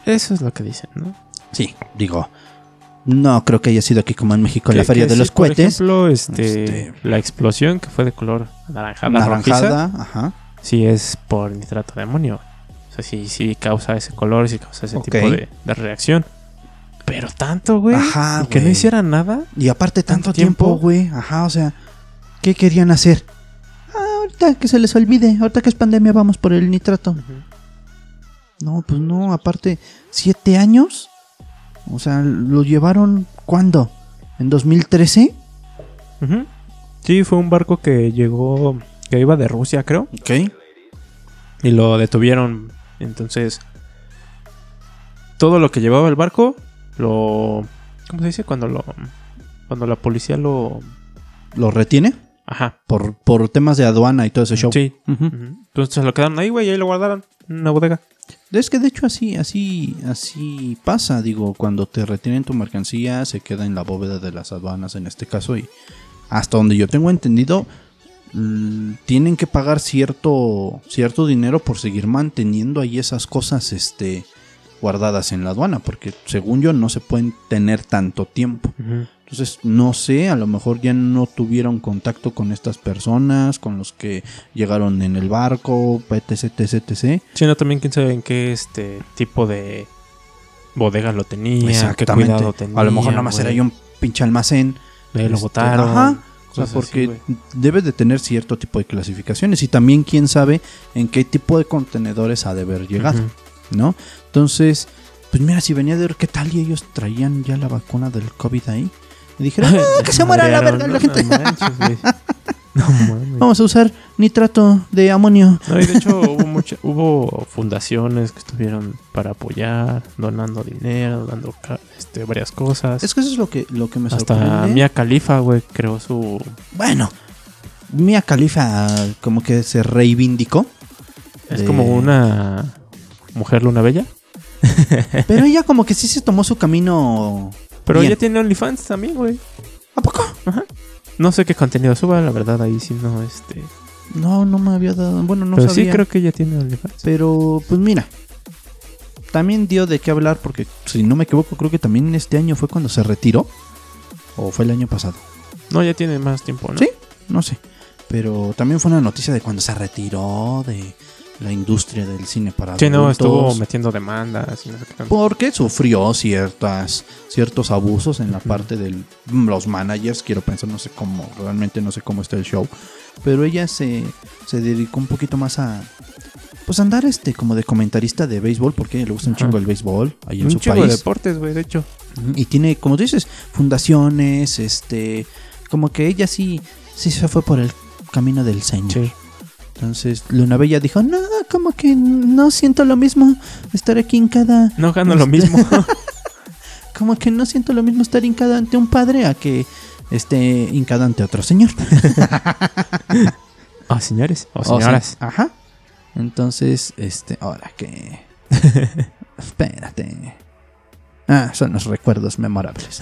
Speaker 2: Eso, es lo que dicen, ¿no?
Speaker 1: Sí, digo, no creo que haya sido aquí como en México la feria de
Speaker 2: sí,
Speaker 1: los
Speaker 2: por
Speaker 1: cohetes.
Speaker 2: ejemplo, este,
Speaker 1: Este-
Speaker 2: la explosión que fue de color anaranjada, rojiza,
Speaker 1: Naranjada, ajá.
Speaker 2: sí es por nitrato de amonio. O sea, sí, sí causa ese color, sí causa ese tipo de, de reacción. Pero tanto, güey.
Speaker 1: Ajá,
Speaker 2: y que no
Speaker 1: güey.
Speaker 2: hiciera nada.
Speaker 1: Y aparte tanto
Speaker 2: ¿Tanto
Speaker 1: tiempo, güey. Ajá, o sea, ¿qué querían hacer? Ah, ahorita que se les olvide, ahorita que es pandemia vamos por el nitrato. No, pues no, aparte, ¿siete años? O sea, ¿lo llevaron cuándo? ¿En 2013?
Speaker 2: Ujú. Sí, fue un barco que llegó, que iba de Rusia, creo.
Speaker 1: Ok.
Speaker 2: Y lo detuvieron. Entonces, todo lo que llevaba el barco, lo... ¿Cómo se dice? Cuando lo... Cuando la policía lo...
Speaker 1: ¿Lo retiene?
Speaker 2: Ajá.
Speaker 1: Por, por temas de aduana y todo ese show.
Speaker 2: Sí. Entonces se lo quedaron ahí, güey, y ahí lo guardaron en una bodega.
Speaker 1: Es que de hecho así, así, así pasa, digo, cuando te retienen tu mercancía se queda en la bóveda de las aduanas en este caso y hasta donde yo tengo entendido tienen que pagar cierto cierto dinero por seguir manteniendo ahí esas cosas este guardadas en la aduana porque según yo no se pueden tener tanto tiempo. Entonces, no sé, a lo mejor ya no tuvieron contacto con estas personas, con los que llegaron en el barco, etc, etc, etc.
Speaker 2: Sí, no, también quién sabe en qué este tipo de bodega lo tenía, qué cuidado tenía.
Speaker 1: a lo mejor nada más era ahí un pinche almacén.
Speaker 2: Ahí lo
Speaker 1: Este,
Speaker 2: botaron.
Speaker 1: Ajá. O sea,
Speaker 2: así,
Speaker 1: porque
Speaker 2: güey.
Speaker 1: debe de tener cierto tipo de clasificaciones y también quién sabe en qué tipo de contenedores ha de haber llegado. ¿no? Entonces, pues mira, si venía de ver qué tal y ellos traían ya la vacuna del COVID ahí. Y dijeron, "Ah, que se muera la verga
Speaker 2: ¿no?
Speaker 1: la gente.
Speaker 2: No manches. No mames.
Speaker 1: Vamos a usar nitrato de amonio.
Speaker 2: No, y de hecho hubo, mucha- hubo fundaciones que estuvieron para apoyar, donando dinero, dando este, varias cosas.
Speaker 1: Es que eso es lo que, lo que me
Speaker 2: Hasta
Speaker 1: sorprende.
Speaker 2: Mia Khalifa, güey, creó su...
Speaker 1: Bueno, Mia Khalifa como que se reivindicó.
Speaker 2: Es
Speaker 1: de-
Speaker 2: como una mujer luna bella.
Speaker 1: Pero ella como que sí se tomó su camino.
Speaker 2: Pero
Speaker 1: Bien.
Speaker 2: ella tiene OnlyFans también, güey.
Speaker 1: ¿A poco?
Speaker 2: No sé qué contenido suba, la verdad, ahí sí no, este...
Speaker 1: No, no me había dado. Bueno, no
Speaker 2: pero
Speaker 1: sabía.
Speaker 2: sí creo que ella tiene OnlyFans.
Speaker 1: Pero, pues mira. También dio de qué hablar porque, si no me equivoco, creo que también este año fue cuando se retiró. ¿O fue el año pasado?
Speaker 2: No, ya tiene más tiempo, ¿no?
Speaker 1: Sí. No sé. Pero también fue una noticia de cuando se retiró de la industria del cine para
Speaker 2: Sí, no, estuvo metiendo demandas y no sé qué tanto.
Speaker 1: Porque sufrió ciertas, ciertos abusos en la parte de los managers. Quiero pensar, no sé cómo, realmente no sé cómo está el show. Pero ella se, se dedicó un poquito más a. Pues andar este como de comentarista de béisbol, porque le gusta un chingo el béisbol ahí en
Speaker 2: Un
Speaker 1: su
Speaker 2: chingo de
Speaker 1: país.
Speaker 2: deportes, güey, de hecho.
Speaker 1: Y tiene, como tú dices, fundaciones, este. Como que ella sí, sí se fue por el camino del señor.
Speaker 2: Sí.
Speaker 1: Entonces Luna Bella dijo, no, como que no siento lo mismo estar aquí en cada
Speaker 2: No gano lo
Speaker 1: Este-
Speaker 2: mismo.
Speaker 1: como que no siento lo mismo estar hincada ante un padre a que esté hincada ante otro señor.
Speaker 2: Ah, señores o señoras.
Speaker 1: ajá. Entonces, este, ahora que... Espérate. Ah, son los recuerdos memorables.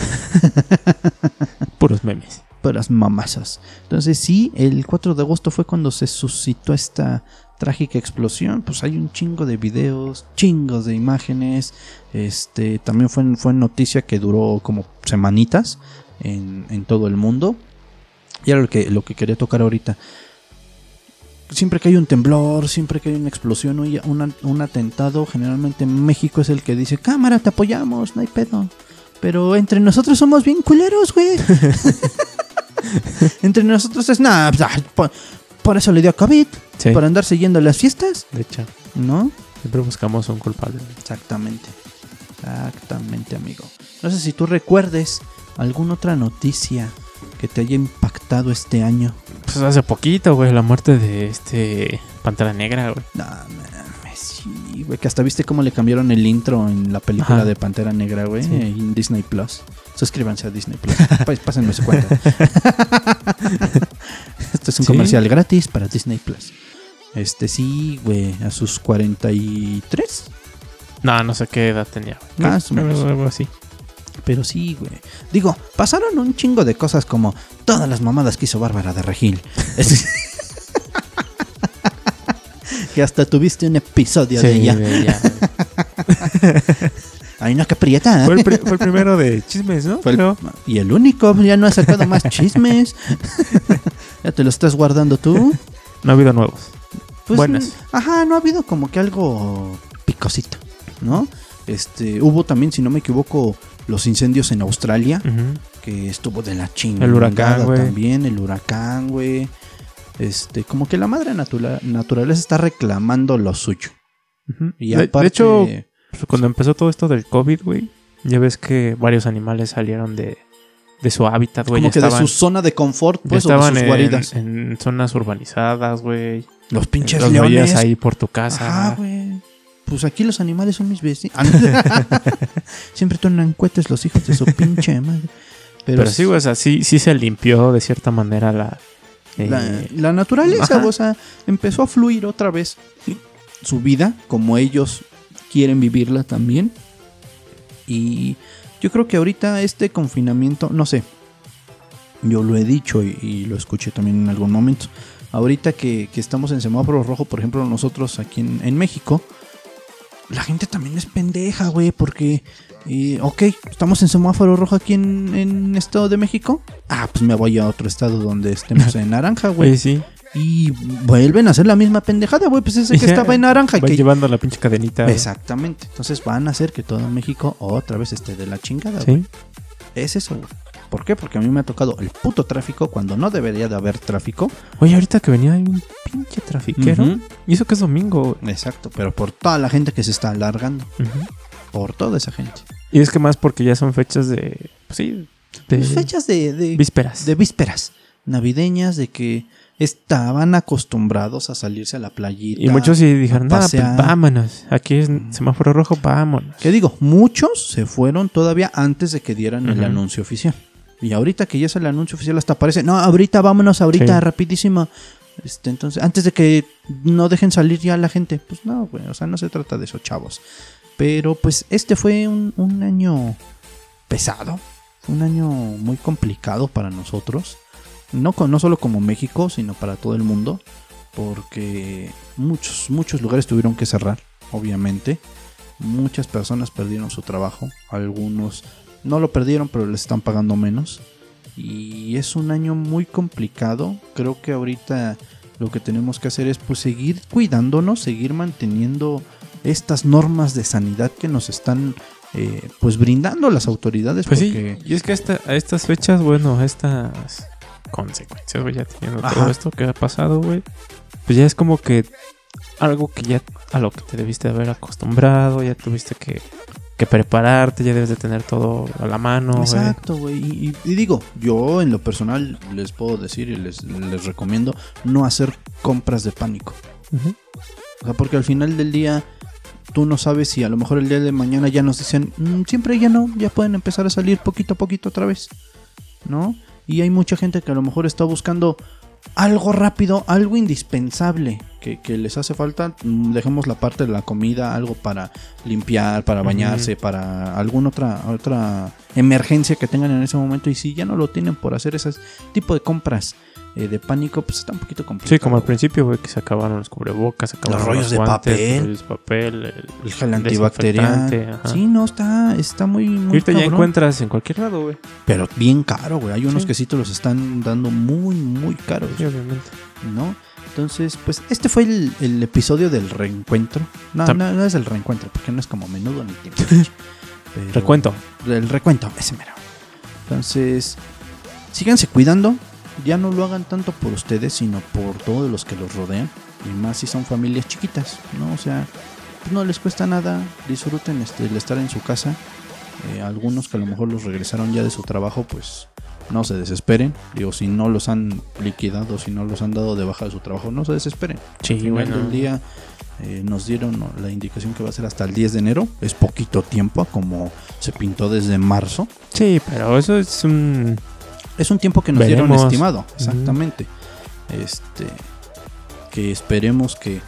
Speaker 2: Puros memes.
Speaker 1: Puras mamazas. Entonces, sí, el 4 de agosto fue cuando se suscitó esta trágica explosión. Pues hay un chingo de videos, chingos de imágenes. Este, también fue, fue noticia que duró como semanitas en, en todo el mundo. Y era lo que, lo que quería tocar ahorita. Siempre que hay un temblor, siempre que hay una explosión una- un atentado, generalmente México es el que dice, cámara, te apoyamos, no hay pedo. Pero entre nosotros somos bien culeros, güey. entre nosotros es nada. por, por eso le dio COVID.
Speaker 2: Sí.
Speaker 1: Por andar siguiendo las fiestas,
Speaker 2: De hecho,
Speaker 1: ¿no?
Speaker 2: siempre buscamos un culpable.
Speaker 1: Exactamente. Exactamente, amigo. No sé si tú recuerdes alguna otra noticia que te haya impactado este año.
Speaker 2: Pues hace poquito, güey, la muerte de este Pantera Negra, güey.
Speaker 1: No, mames, sí, güey. Que hasta viste cómo le cambiaron el intro en la película
Speaker 2: Ajá.
Speaker 1: de Pantera Negra, güey.
Speaker 2: Sí.
Speaker 1: En Disney Plus. Suscríbanse a Disney Plus. Pa- Pásenme su cuenta. Esto es un
Speaker 2: Sí.
Speaker 1: comercial gratis para Disney Plus. Este sí, güey. A sus 43.
Speaker 2: No, no sé qué edad tenía. güey.
Speaker 1: Más o
Speaker 2: Algo-
Speaker 1: menos.
Speaker 2: Algo así.
Speaker 1: Pero sí, güey. Digo, pasaron un chingo de cosas como todas las mamadas que hizo Bárbara de Regil. Que hasta tuviste un episodio de ella.
Speaker 2: güey.
Speaker 1: Ay, no, que prieta. ¿eh?
Speaker 2: fue, el pri- fue el primero de chismes, ¿no?
Speaker 1: Fue el-
Speaker 2: Creo.
Speaker 1: y el único, ya no ha sacado más chismes. ya te lo estás guardando tú.
Speaker 2: No ha habido nuevos.
Speaker 1: Pues,
Speaker 2: Buenas.
Speaker 1: mm, Ajá, no ha habido como que algo picosito, ¿no? Este, hubo también, si no me equivoco, los incendios en Australia, que estuvo de la chingada
Speaker 2: El huracán, güey.
Speaker 1: también, el huracán, güey. Este, como que la madre natura- naturaleza está reclamando lo suyo. Y
Speaker 2: de, de
Speaker 1: aparte,
Speaker 2: hecho, pues, cuando empezó todo esto del COVID, güey, ya ves que varios animales salieron de, de su hábitat, güey.
Speaker 1: como
Speaker 2: Ya
Speaker 1: que
Speaker 2: estaban,
Speaker 1: de su zona de confort,
Speaker 2: ya
Speaker 1: pues, o de
Speaker 2: estaban
Speaker 1: sus
Speaker 2: en,
Speaker 1: guaridas.
Speaker 2: en zonas urbanizadas, güey.
Speaker 1: Los pinches
Speaker 2: Los
Speaker 1: leones.
Speaker 2: ahí por tu casa.
Speaker 1: Ajá, güey. Pues aquí los animales son mis vecinos. Siempre toman cohetes los hijos de su pinche madre. Pero,
Speaker 2: Pero, sí, güey, o sea, sí, sí se limpió de cierta manera la... eh,
Speaker 1: La, la naturaleza,
Speaker 2: Ajá.
Speaker 1: o sea, empezó a fluir otra vez su vida como ellos quieren vivirla también. Y yo creo que ahorita este confinamiento, no sé, yo lo he dicho y, y lo escuché también en algún momento. Ahorita que, que estamos en semáforo rojo, por ejemplo, nosotros aquí en, en México, la gente también es pendeja, güey, porque, eh, ok, estamos en semáforo rojo aquí en, en Estado de México. Ah, pues me voy a otro estado donde estemos en naranja, güey.
Speaker 2: Güey, sí.
Speaker 1: Y vuelven a hacer la misma pendejada, güey. Pues ese que estaba en naranja. y que-
Speaker 2: llevando la pinche cadenita.
Speaker 1: Exactamente. Entonces van a hacer que todo México otra vez esté de la chingada, güey.
Speaker 2: Sí.
Speaker 1: Es eso, güey. ¿Por qué? Porque a mí me ha tocado el puto tráfico cuando no debería de haber tráfico.
Speaker 2: Oye, ahorita que venía hay un pinche trafiquero.
Speaker 1: Ujú.
Speaker 2: Y eso que es domingo. güey.
Speaker 1: Exacto, pero por toda la gente que se está alargando. Por toda esa gente.
Speaker 2: Y es que más porque ya son fechas de... Pues sí. De
Speaker 1: Pues fechas de, de,
Speaker 2: vísperas.
Speaker 1: de vísperas navideñas, de que estaban acostumbrados a salirse a la playita.
Speaker 2: Y muchos sí dijeron,
Speaker 1: a
Speaker 2: "No, pues
Speaker 1: pasear".
Speaker 2: vámonos. Aquí es semáforo rojo, vámonos.
Speaker 1: Que digo, muchos se fueron todavía antes de que dieran el anuncio oficial. Y ahorita que ya es el anuncio oficial hasta aparece, no, ahorita vámonos, ahorita,
Speaker 2: Sí.
Speaker 1: rapidísimo. Este, entonces, antes de que no dejen salir ya la gente, pues no, güey, o sea, no se trata de eso, chavos. Pero pues este fue un, un año pesado, fue un año muy complicado para nosotros. No, con- no solo como México, sino para todo el mundo. Porque muchos, muchos lugares tuvieron que cerrar, obviamente. Muchas personas perdieron su trabajo. Algunos no lo perdieron, pero les están pagando menos. Y es un año muy complicado. Creo que ahorita lo que tenemos que hacer es pues seguir cuidándonos, seguir manteniendo estas normas de sanidad que nos están eh, pues brindando las autoridades.
Speaker 2: Pues
Speaker 1: porque
Speaker 2: sí, y es que a estas fechas, bueno, estas consecuencias, güey, ya teniendo todo esto que ha pasado, güey, pues ya es como que algo que ya a lo que te debiste haber acostumbrado, ya tuviste que, que prepararte, ya debes de tener todo a la mano.
Speaker 1: Exacto, güey. Y, digo, yo en lo personal les puedo decir y les, les recomiendo no hacer compras de pánico. O sea, porque al final del día tú no sabes si a lo mejor el día de mañana ya nos dicen, "Mm, siempre ya no, ya pueden empezar a salir poquito a poquito otra vez. ¿No? Y hay mucha gente que a lo mejor está buscando algo rápido, algo indispensable que, que les hace falta. Mm, Dejemos la parte de la comida, algo para limpiar, para bañarse, para alguna otra, otra emergencia que tengan en ese momento. Y si ya no lo tienen por hacer ese tipo de compras eh, de pánico, pues está un poquito complicado.
Speaker 2: Sí, como al principio, güey, que se acabaron los cubrebocas, se acabaron
Speaker 1: rollos
Speaker 2: los
Speaker 1: de
Speaker 2: guantes,
Speaker 1: papel.
Speaker 2: los rollos de papel, el,
Speaker 1: El gel antibacterial. Sí, no, está, está muy, muy
Speaker 2: ahorita ya encuentras en cualquier lado, güey.
Speaker 1: Pero bien caro, güey. Hay unos
Speaker 2: Sí.
Speaker 1: que sí te los están dando muy, muy caros,
Speaker 2: Sí, obviamente.
Speaker 1: ¿no? Entonces, pues este fue el, el episodio del reencuentro. No, no, no es el reencuentro, porque no es como menudo ni tiempo. Pero-
Speaker 2: Recuento.
Speaker 1: El recuento, ese mero. Entonces, síganse cuidando. Ya no lo hagan tanto por ustedes, sino por todos los que los rodean. Y más si son familias chiquitas, ¿no? O sea, pues no les cuesta nada. Disfruten este, el estar en su casa. Eh, algunos que a lo mejor los regresaron ya de su trabajo, pues no se desesperen. Digo, si no los han liquidado, si no los han dado de baja de su trabajo, no se desesperen.
Speaker 2: Sí,
Speaker 1: Al final
Speaker 2: bueno.
Speaker 1: del día eh, nos dieron la indicación que va a ser hasta el 10 de enero. Es poquito tiempo, como se pintó desde marzo.
Speaker 2: Sí, pero eso es un...
Speaker 1: Es un tiempo que nos dieron estimado, exactamente. Este que esperemos que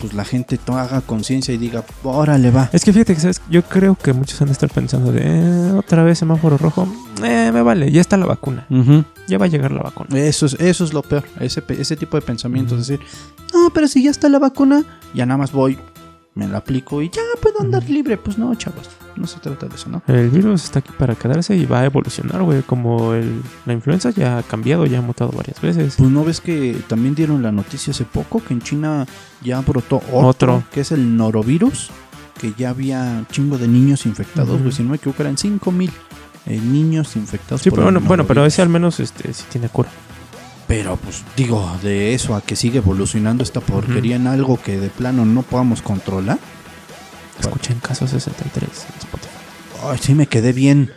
Speaker 1: pues la gente haga conciencia y diga, órale va.
Speaker 2: Es que fíjate que, ¿sabes? Yo creo que muchos han de estar pensando de... "Eh, otra vez semáforo rojo. Eh, me vale, ya está la vacuna. Ya va a llegar la vacuna.
Speaker 1: Eso es, eso es lo peor, ese, tipo de pensamientos, decir, no, pero si ya está la vacuna, ya nada más voy, me la aplico y ya puedo andar libre. Pues no, chavos, no se trata de eso, ¿no?
Speaker 2: El virus está aquí para quedarse y va a evolucionar, güey. Como el, la influenza ya ha cambiado, ya ha mutado varias veces.
Speaker 1: Pues no ves que también dieron la noticia hace poco que en China ya brotó otro,
Speaker 2: Otro.
Speaker 1: que es el norovirus, que ya había chingo de niños infectados, pues si no me equivoco eran 5000 eh, niños infectados.
Speaker 2: Sí,
Speaker 1: por
Speaker 2: pero bueno, bueno, pero ese al menos este sí tiene cura.
Speaker 1: Pero pues digo, de eso a que sigue evolucionando esta porquería en algo que de plano no podamos controlar.
Speaker 2: Escuchen caso 63 en Spotify.
Speaker 1: Ay, sí me quedé bien.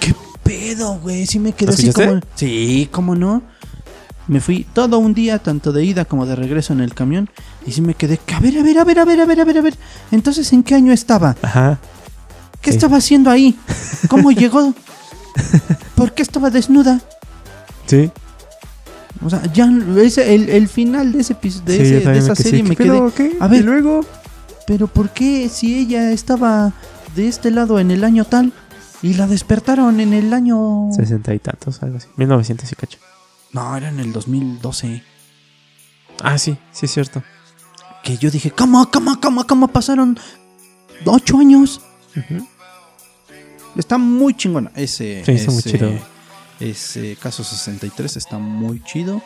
Speaker 1: ¿Qué pedo, güey? Sí me quedé
Speaker 2: ¿Lo
Speaker 1: así
Speaker 2: escuchaste?
Speaker 1: como... Sí, ¿cómo no? Me fui todo un día, tanto de ida como de regreso en el camión. Y sí me quedé... A ver, a ver, a ver, a ver, a ver, a ver, a ver. Entonces, ¿en qué año estaba?
Speaker 2: Ajá.
Speaker 1: ¿Qué
Speaker 2: Sí.
Speaker 1: estaba haciendo ahí? ¿Cómo llegó? ¿Por qué estaba desnuda?
Speaker 2: Sí.
Speaker 1: O sea, ya ese- el, el final de ese episodio de,
Speaker 2: Sí,
Speaker 1: ese-
Speaker 2: yo
Speaker 1: de esa
Speaker 2: me
Speaker 1: serie
Speaker 2: ¿qué
Speaker 1: me quedé.
Speaker 2: qué?
Speaker 1: A ver.
Speaker 2: ¿Y luego?
Speaker 1: Pero ¿por qué si ella estaba de este lado en el año tal y la despertaron en el año
Speaker 2: 60 y tantos, algo así. 1900 y cacho.
Speaker 1: No, era en el 2012.
Speaker 2: Ah, sí, sí es cierto.
Speaker 1: Que yo dije, ¿cómo, cómo, cómo, cómo pasaron ocho años? Está muy chingona. Ese,
Speaker 2: Sí, está muy
Speaker 1: ese-
Speaker 2: chido.
Speaker 1: Ese caso 63 está muy chido.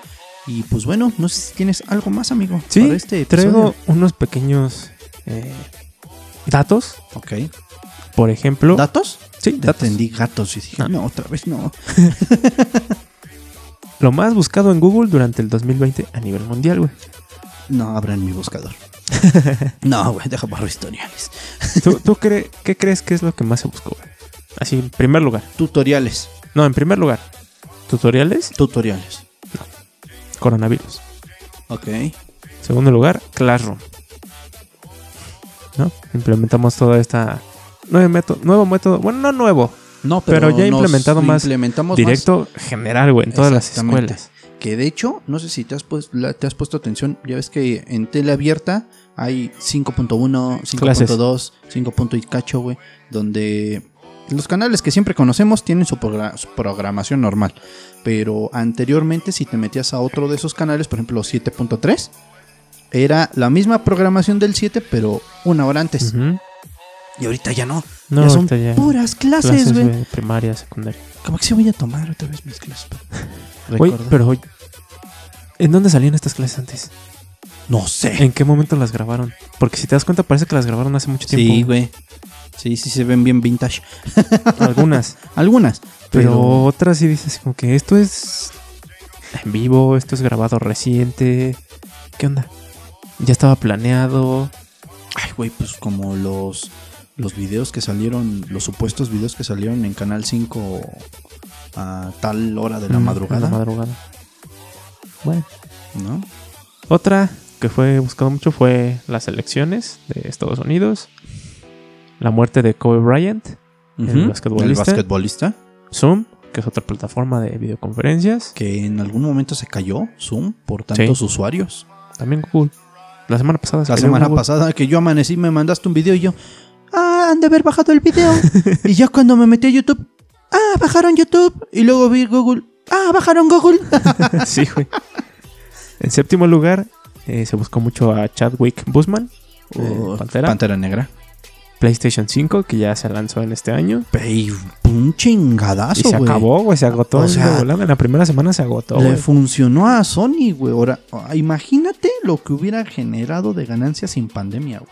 Speaker 1: Y pues bueno, no sé si tienes algo más, amigo.
Speaker 2: Sí,
Speaker 1: para este episodio.
Speaker 2: traigo unos pequeños eh, datos.
Speaker 1: Ok.
Speaker 2: Por ejemplo,
Speaker 1: ¿Datos?
Speaker 2: sí, datos.
Speaker 1: entendí gatos y dije,
Speaker 2: No.
Speaker 1: no, otra vez no.
Speaker 2: Lo más buscado en Google durante el 2020 a nivel mundial, güey.
Speaker 1: No abran mi buscador. no, güey, deja barro historiales.
Speaker 2: ¿Tú, tú cre- qué crees que es lo que más se buscó, güey? Así, en primer lugar.
Speaker 1: Tutoriales.
Speaker 2: No, en primer lugar. ¿Tutoriales?
Speaker 1: Tutoriales.
Speaker 2: coronavirus.
Speaker 1: Ok.
Speaker 2: Segundo lugar, Classroom. ¿No? Implementamos toda esta nuevo método, nuevo método, bueno, no nuevo,
Speaker 1: No,
Speaker 2: Pero ya
Speaker 1: nos
Speaker 2: implementado más
Speaker 1: implementamos
Speaker 2: directo general, güey, en todas las escuelas.
Speaker 1: Que de hecho, no sé si te has, pues- te has puesto atención, ya ves que en tele abierta hay 5.1, 5.2, 5. punto y cacho, güey, donde los canales que siempre conocemos tienen su, progra- su programación normal. Pero anteriormente, si te metías a otro de esos canales, por ejemplo 7.3, era la misma programación del 7, pero una hora antes. Y ahorita ya no.
Speaker 2: No,
Speaker 1: ya son
Speaker 2: ya.
Speaker 1: puras clases, güey.
Speaker 2: primaria, secundaria.
Speaker 1: Como que sí voy a tomar otra vez mis clases.
Speaker 2: Oye, pero ¿en dónde salían estas clases antes?
Speaker 1: No sé.
Speaker 2: ¿En qué momento las grabaron? Porque si te das cuenta parece que las grabaron hace mucho
Speaker 1: Sí,
Speaker 2: tiempo.
Speaker 1: güey. Sí, sí se ven bien vintage.
Speaker 2: Algunas.
Speaker 1: Algunas.
Speaker 2: Pero,
Speaker 1: Pero,
Speaker 2: otras sí dices como que esto es en vivo, esto es grabado reciente. ¿Qué onda? Ya estaba planeado.
Speaker 1: ay, güey, pues como los los videos que salieron, los supuestos videos que salieron en Canal 5 a tal hora de la
Speaker 2: Mm,
Speaker 1: madrugada,
Speaker 2: la madrugada. Bueno.
Speaker 1: ¿no?
Speaker 2: Otra que fue buscado mucho fue las elecciones de Estados Unidos. La muerte de Kobe Bryant. El basquetbolista.
Speaker 1: El basquetbolista
Speaker 2: Zoom, que es otra plataforma de videoconferencias.
Speaker 1: que en algún momento se cayó Zoom por tantos
Speaker 2: Sí.
Speaker 1: usuarios.
Speaker 2: También Google. La semana pasada se
Speaker 1: La
Speaker 2: cayó
Speaker 1: semana
Speaker 2: Google.
Speaker 1: pasada que yo amanecí me mandaste un video y yo, ah, han de haber bajado el video. y ya cuando me metí a YouTube, ah, bajaron YouTube. Y luego vi Google, ah, bajaron Google.
Speaker 2: sí, güey. En séptimo lugar, eh, se buscó mucho a Chadwick Boseman, eh, Pantera.
Speaker 1: Pantera Negra.
Speaker 2: PlayStation 5, que ya se lanzó en este año.
Speaker 1: Pey, un chingadazo,
Speaker 2: y se
Speaker 1: güey.
Speaker 2: acabó, güey, se agotó.
Speaker 1: O
Speaker 2: en
Speaker 1: sea,
Speaker 2: en la primera semana se agotó,
Speaker 1: Le
Speaker 2: güey.
Speaker 1: funcionó a Sony, güey. Ahora, ah, imagínate lo que hubiera generado de ganancias sin pandemia, güey.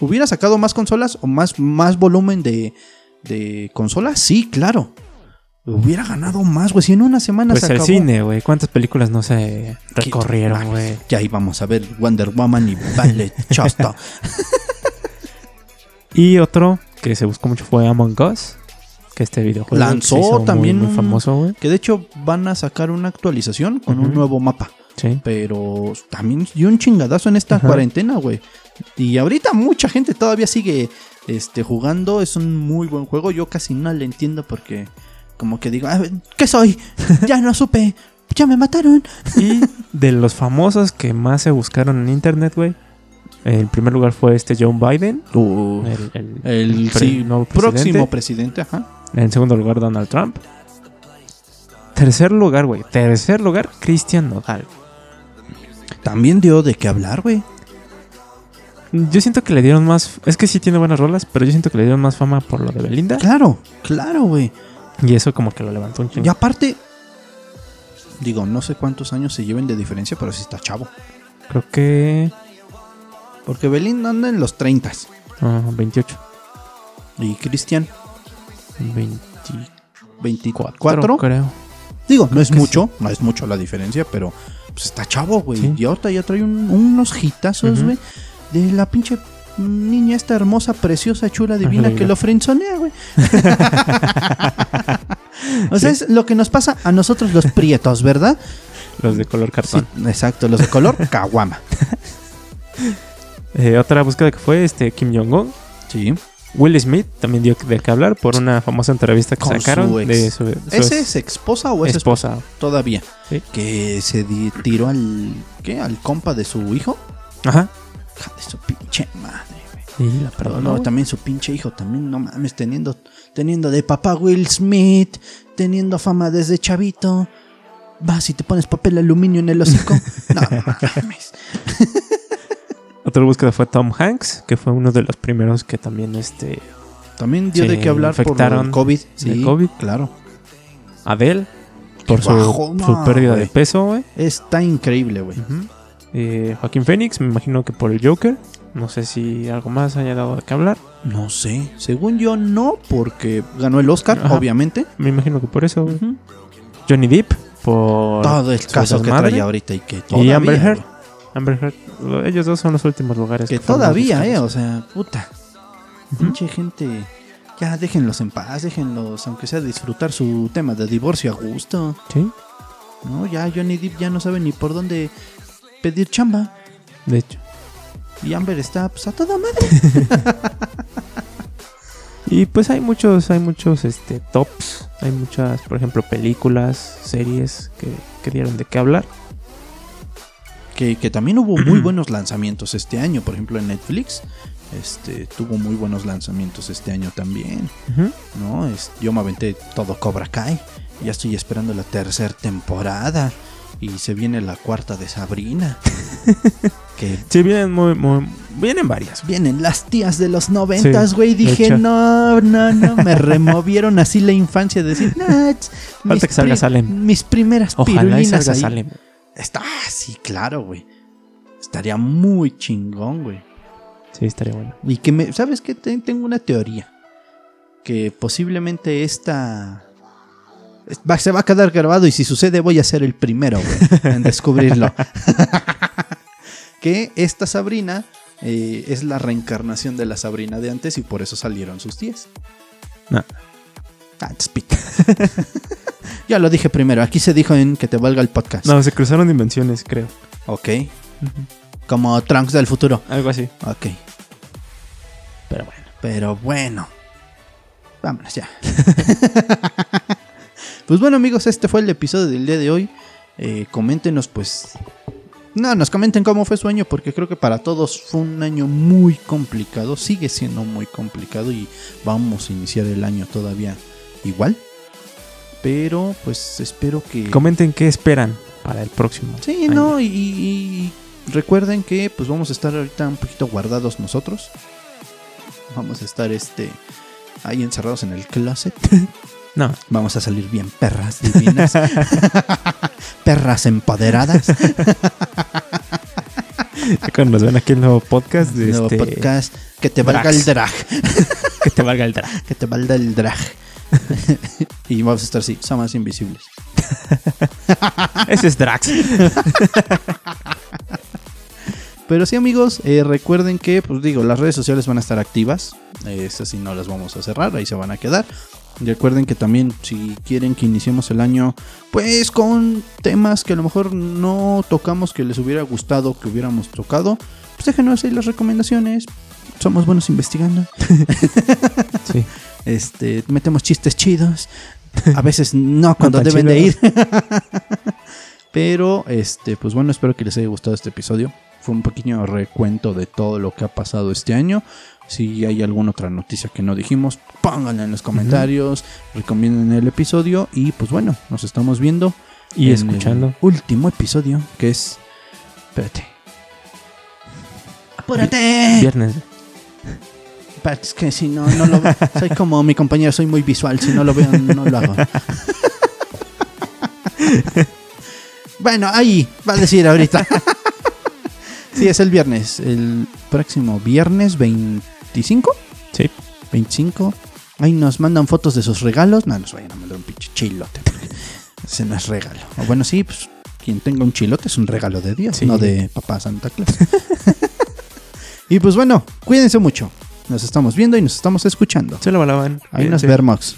Speaker 1: ¿Hubiera sacado más consolas o más, más volumen de, de consolas? Sí, claro. Hubiera ganado más, güey. Si en una semana
Speaker 2: Pues
Speaker 1: se
Speaker 2: el
Speaker 1: acabó.
Speaker 2: cine, güey. ¿Cuántas películas no se recorrieron, güey?
Speaker 1: Ya íbamos a ver Wonder Woman y Ballet Chasta.
Speaker 2: Y otro que se buscó mucho fue Among Us. Que este videojuego
Speaker 1: Lanzó
Speaker 2: hizo muy,
Speaker 1: también
Speaker 2: muy
Speaker 1: un-
Speaker 2: famoso, güey.
Speaker 1: que de hecho van a sacar una actualización con un nuevo mapa.
Speaker 2: Sí.
Speaker 1: Pero también dio un chingadazo en esta
Speaker 2: Ajá.
Speaker 1: cuarentena, güey. Y ahorita mucha gente todavía sigue este, jugando. Es un muy buen juego. Yo casi no le entiendo porque como que digo, "A ver, ¿qué soy? Ya no supe. Ya me mataron.
Speaker 2: Y de los famosos que más se buscaron en internet, güey. En primer lugar fue este John Biden. El, el-
Speaker 1: el
Speaker 2: pre-
Speaker 1: sí,
Speaker 2: nuevo
Speaker 1: próximo
Speaker 2: presidente.
Speaker 1: ajá.
Speaker 2: En segundo lugar, Donald Trump. Tercer lugar, güey. Tercer lugar, Cristian Nodal.
Speaker 1: También dio de qué hablar, güey.
Speaker 2: Yo siento que le dieron más. Es que sí tiene buenas rolas, pero yo siento que le dieron más fama por lo de Belinda.
Speaker 1: Claro, claro, güey.
Speaker 2: Y eso como que lo levantó un
Speaker 1: Y
Speaker 2: chingo.
Speaker 1: aparte, digo, no sé cuántos años se lleven de diferencia, pero sí está chavo.
Speaker 2: Creo que.
Speaker 1: Porque Belinda anda en los 30
Speaker 2: ah, 28.
Speaker 1: y Cristian
Speaker 2: 24.
Speaker 1: 24.
Speaker 2: creo.
Speaker 1: Digo, no es mucho, no es mucho la diferencia, pero pues está chavo, güey.
Speaker 2: Sí.
Speaker 1: Y ahorita ya trae un- unos hitazos, güey, de la pinche niña esta hermosa, preciosa, chula, divina
Speaker 2: Ajá,
Speaker 1: que lo frenzonea, güey. o sea, es lo que nos pasa a nosotros los prietos, ¿verdad?
Speaker 2: Los de color
Speaker 1: Sí,
Speaker 2: cartón.
Speaker 1: exacto, los de color caguama.
Speaker 2: Eh, otra búsqueda que fue este Kim Jong-un.
Speaker 1: Sí.
Speaker 2: Will Smith también dio de qué hablar por una famosa entrevista que
Speaker 1: Con
Speaker 2: sacaron
Speaker 1: su ex.
Speaker 2: de su, su
Speaker 1: ¿Ese
Speaker 2: ex
Speaker 1: es esposa o es esposa?
Speaker 2: esposa.
Speaker 1: Todavía.
Speaker 2: Sí.
Speaker 1: Que se tiró al. ¿Qué? Al compa de su hijo.
Speaker 2: Ajá.
Speaker 1: Hija de su pinche madre, güey.
Speaker 2: Y la perdonó.
Speaker 1: no, también su pinche hijo, también, no mames, teniendo, teniendo de papá Will Smith, teniendo fama desde chavito. Vas y te pones papel aluminio en el hocico. No mames.
Speaker 2: Otra búsqueda fue Tom Hanks, que fue uno de los primeros que también este
Speaker 1: También dio de qué hablar por
Speaker 2: infectaron
Speaker 1: COVID. Sí,
Speaker 2: COVID.
Speaker 1: claro.
Speaker 2: Adele por su, su pérdida de peso, güey.
Speaker 1: Está increíble, güey.
Speaker 2: Eh, Joaquín Phoenix, me imagino que por el Joker. No sé si algo más haya dado de qué hablar.
Speaker 1: No sé. Según yo, no, porque ganó el Oscar,
Speaker 2: Ajá.
Speaker 1: obviamente.
Speaker 2: Me imagino que por eso. güey. Johnny Depp por
Speaker 1: Todo el caso que trae ahorita y que
Speaker 2: Y. Amber Heard. Amber Heard. lo- Ellos dos son los últimos lugares.
Speaker 1: Que
Speaker 2: más
Speaker 1: todavía, eh. O sea, puta. Pinche gente. Ya déjenlos en paz, déjenlos, aunque sea disfrutar su tema de divorcio a gusto.
Speaker 2: Sí.
Speaker 1: No, ya Johnny Depp ya no sabe ni por dónde pedir chamba.
Speaker 2: De hecho.
Speaker 1: Y Amber está pues a toda madre.
Speaker 2: Y pues hay muchos, hay muchos este, tops. Hay muchas, por ejemplo, películas, series que, que dieron de qué hablar.
Speaker 1: Que, que también hubo muy buenos lanzamientos este año. Por ejemplo, en Netflix. Este, tuvo muy buenos lanzamientos este año también. ¿no? Es, yo me aventé todo Cobra Kai. Ya estoy esperando la tercera temporada. Y se viene la cuarta de Sabrina. que
Speaker 2: Sí, vienen muy, muy, vienen varias.
Speaker 1: vienen las tías de los noventas,
Speaker 2: Sí,
Speaker 1: güey.
Speaker 2: de
Speaker 1: Dije, no, no, no. Me removieron así la infancia. De decir, nah, mis
Speaker 2: que salga Salem.
Speaker 1: Mis primeras
Speaker 2: Ojalá y salga
Speaker 1: ahí.
Speaker 2: Salem.
Speaker 1: Está, ah, sí, claro, güey. Estaría muy chingón, güey.
Speaker 2: Sí, estaría bueno.
Speaker 1: Y que me, ¿sabes qué? Te- Tengo una teoría. Que posiblemente esta es- va- se va a quedar grabado y si sucede voy a ser el primero, güey, en descubrirlo. que esta Sabrina eh, es la reencarnación de la Sabrina de antes y por eso salieron sus tías.
Speaker 2: No.
Speaker 1: Ah, despita. ya lo dije primero. Aquí se dijo en que te valga el podcast.
Speaker 2: No, se cruzaron dimensiones, creo.
Speaker 1: Ok. Como Trunks del futuro.
Speaker 2: Algo así.
Speaker 1: Ok.
Speaker 2: Pero bueno.
Speaker 1: Pero bueno. Vámonos ya. pues bueno amigos, este fue el episodio del día de hoy. Eh, coméntenos pues... No, nos comenten cómo fue su año porque creo que para todos fue un año muy complicado. Sigue siendo muy complicado y vamos a iniciar el año todavía igual. Pero pues espero que...
Speaker 2: Comenten qué esperan para el próximo.
Speaker 1: Sí,
Speaker 2: año.
Speaker 1: no, y, recuerden que pues vamos a estar ahorita un poquito guardados nosotros. Vamos a estar este ahí encerrados en el closet.
Speaker 2: No.
Speaker 1: Vamos a salir bien perras divinas. perras empoderadas.
Speaker 2: Cuando nos ven aquí el nuevo podcast, de
Speaker 1: Nuevo
Speaker 2: este,
Speaker 1: podcast. Que te valga el drag.
Speaker 2: que te valga el drag.
Speaker 1: Que te valga el drag. y vamos a estar así, somos invisibles.
Speaker 2: Ese es Drax.
Speaker 1: Pero sí, amigos, eh, recuerden que, pues digo, las redes sociales van a estar activas. Eh, Esas sí no las vamos a cerrar, ahí se van a quedar. Recuerden que también, si quieren que iniciemos el año, pues con temas que a lo mejor no tocamos, que les hubiera gustado que hubiéramos tocado, pues déjenos ahí las recomendaciones. Somos buenos investigando.
Speaker 2: Sí.
Speaker 1: Este, metemos chistes chidos. A veces no cuando deben de ir. Pero, este, pues bueno, espero que les haya gustado este episodio. Fue un pequeño recuento de todo lo que ha pasado este año. Si hay alguna otra noticia que no dijimos, pónganla en los comentarios, recomienden el episodio y pues bueno, nos estamos viendo
Speaker 2: Y
Speaker 1: en
Speaker 2: escuchando.
Speaker 1: el último episodio que es espérate. Apúrate.
Speaker 2: Viernes.
Speaker 1: Es que si no no lo soy como mi compañero, soy muy visual, si no lo veo no lo hago. Bueno, ahí va a decir ahorita. Sí, es el viernes, el próximo viernes 25.
Speaker 2: Sí.
Speaker 1: 25. Ahí nos mandan fotos de sus regalos. No, nos vayan a mandar un pinche chilote. Ese no es regalo. O bueno, sí, pues quien tenga un chilote es un regalo de Dios,
Speaker 2: Sí.
Speaker 1: no de papá Santa Claus. y pues bueno, cuídense mucho. Nos estamos viendo y nos estamos escuchando.
Speaker 2: Se lo balaban.
Speaker 1: Ahí nos vemos.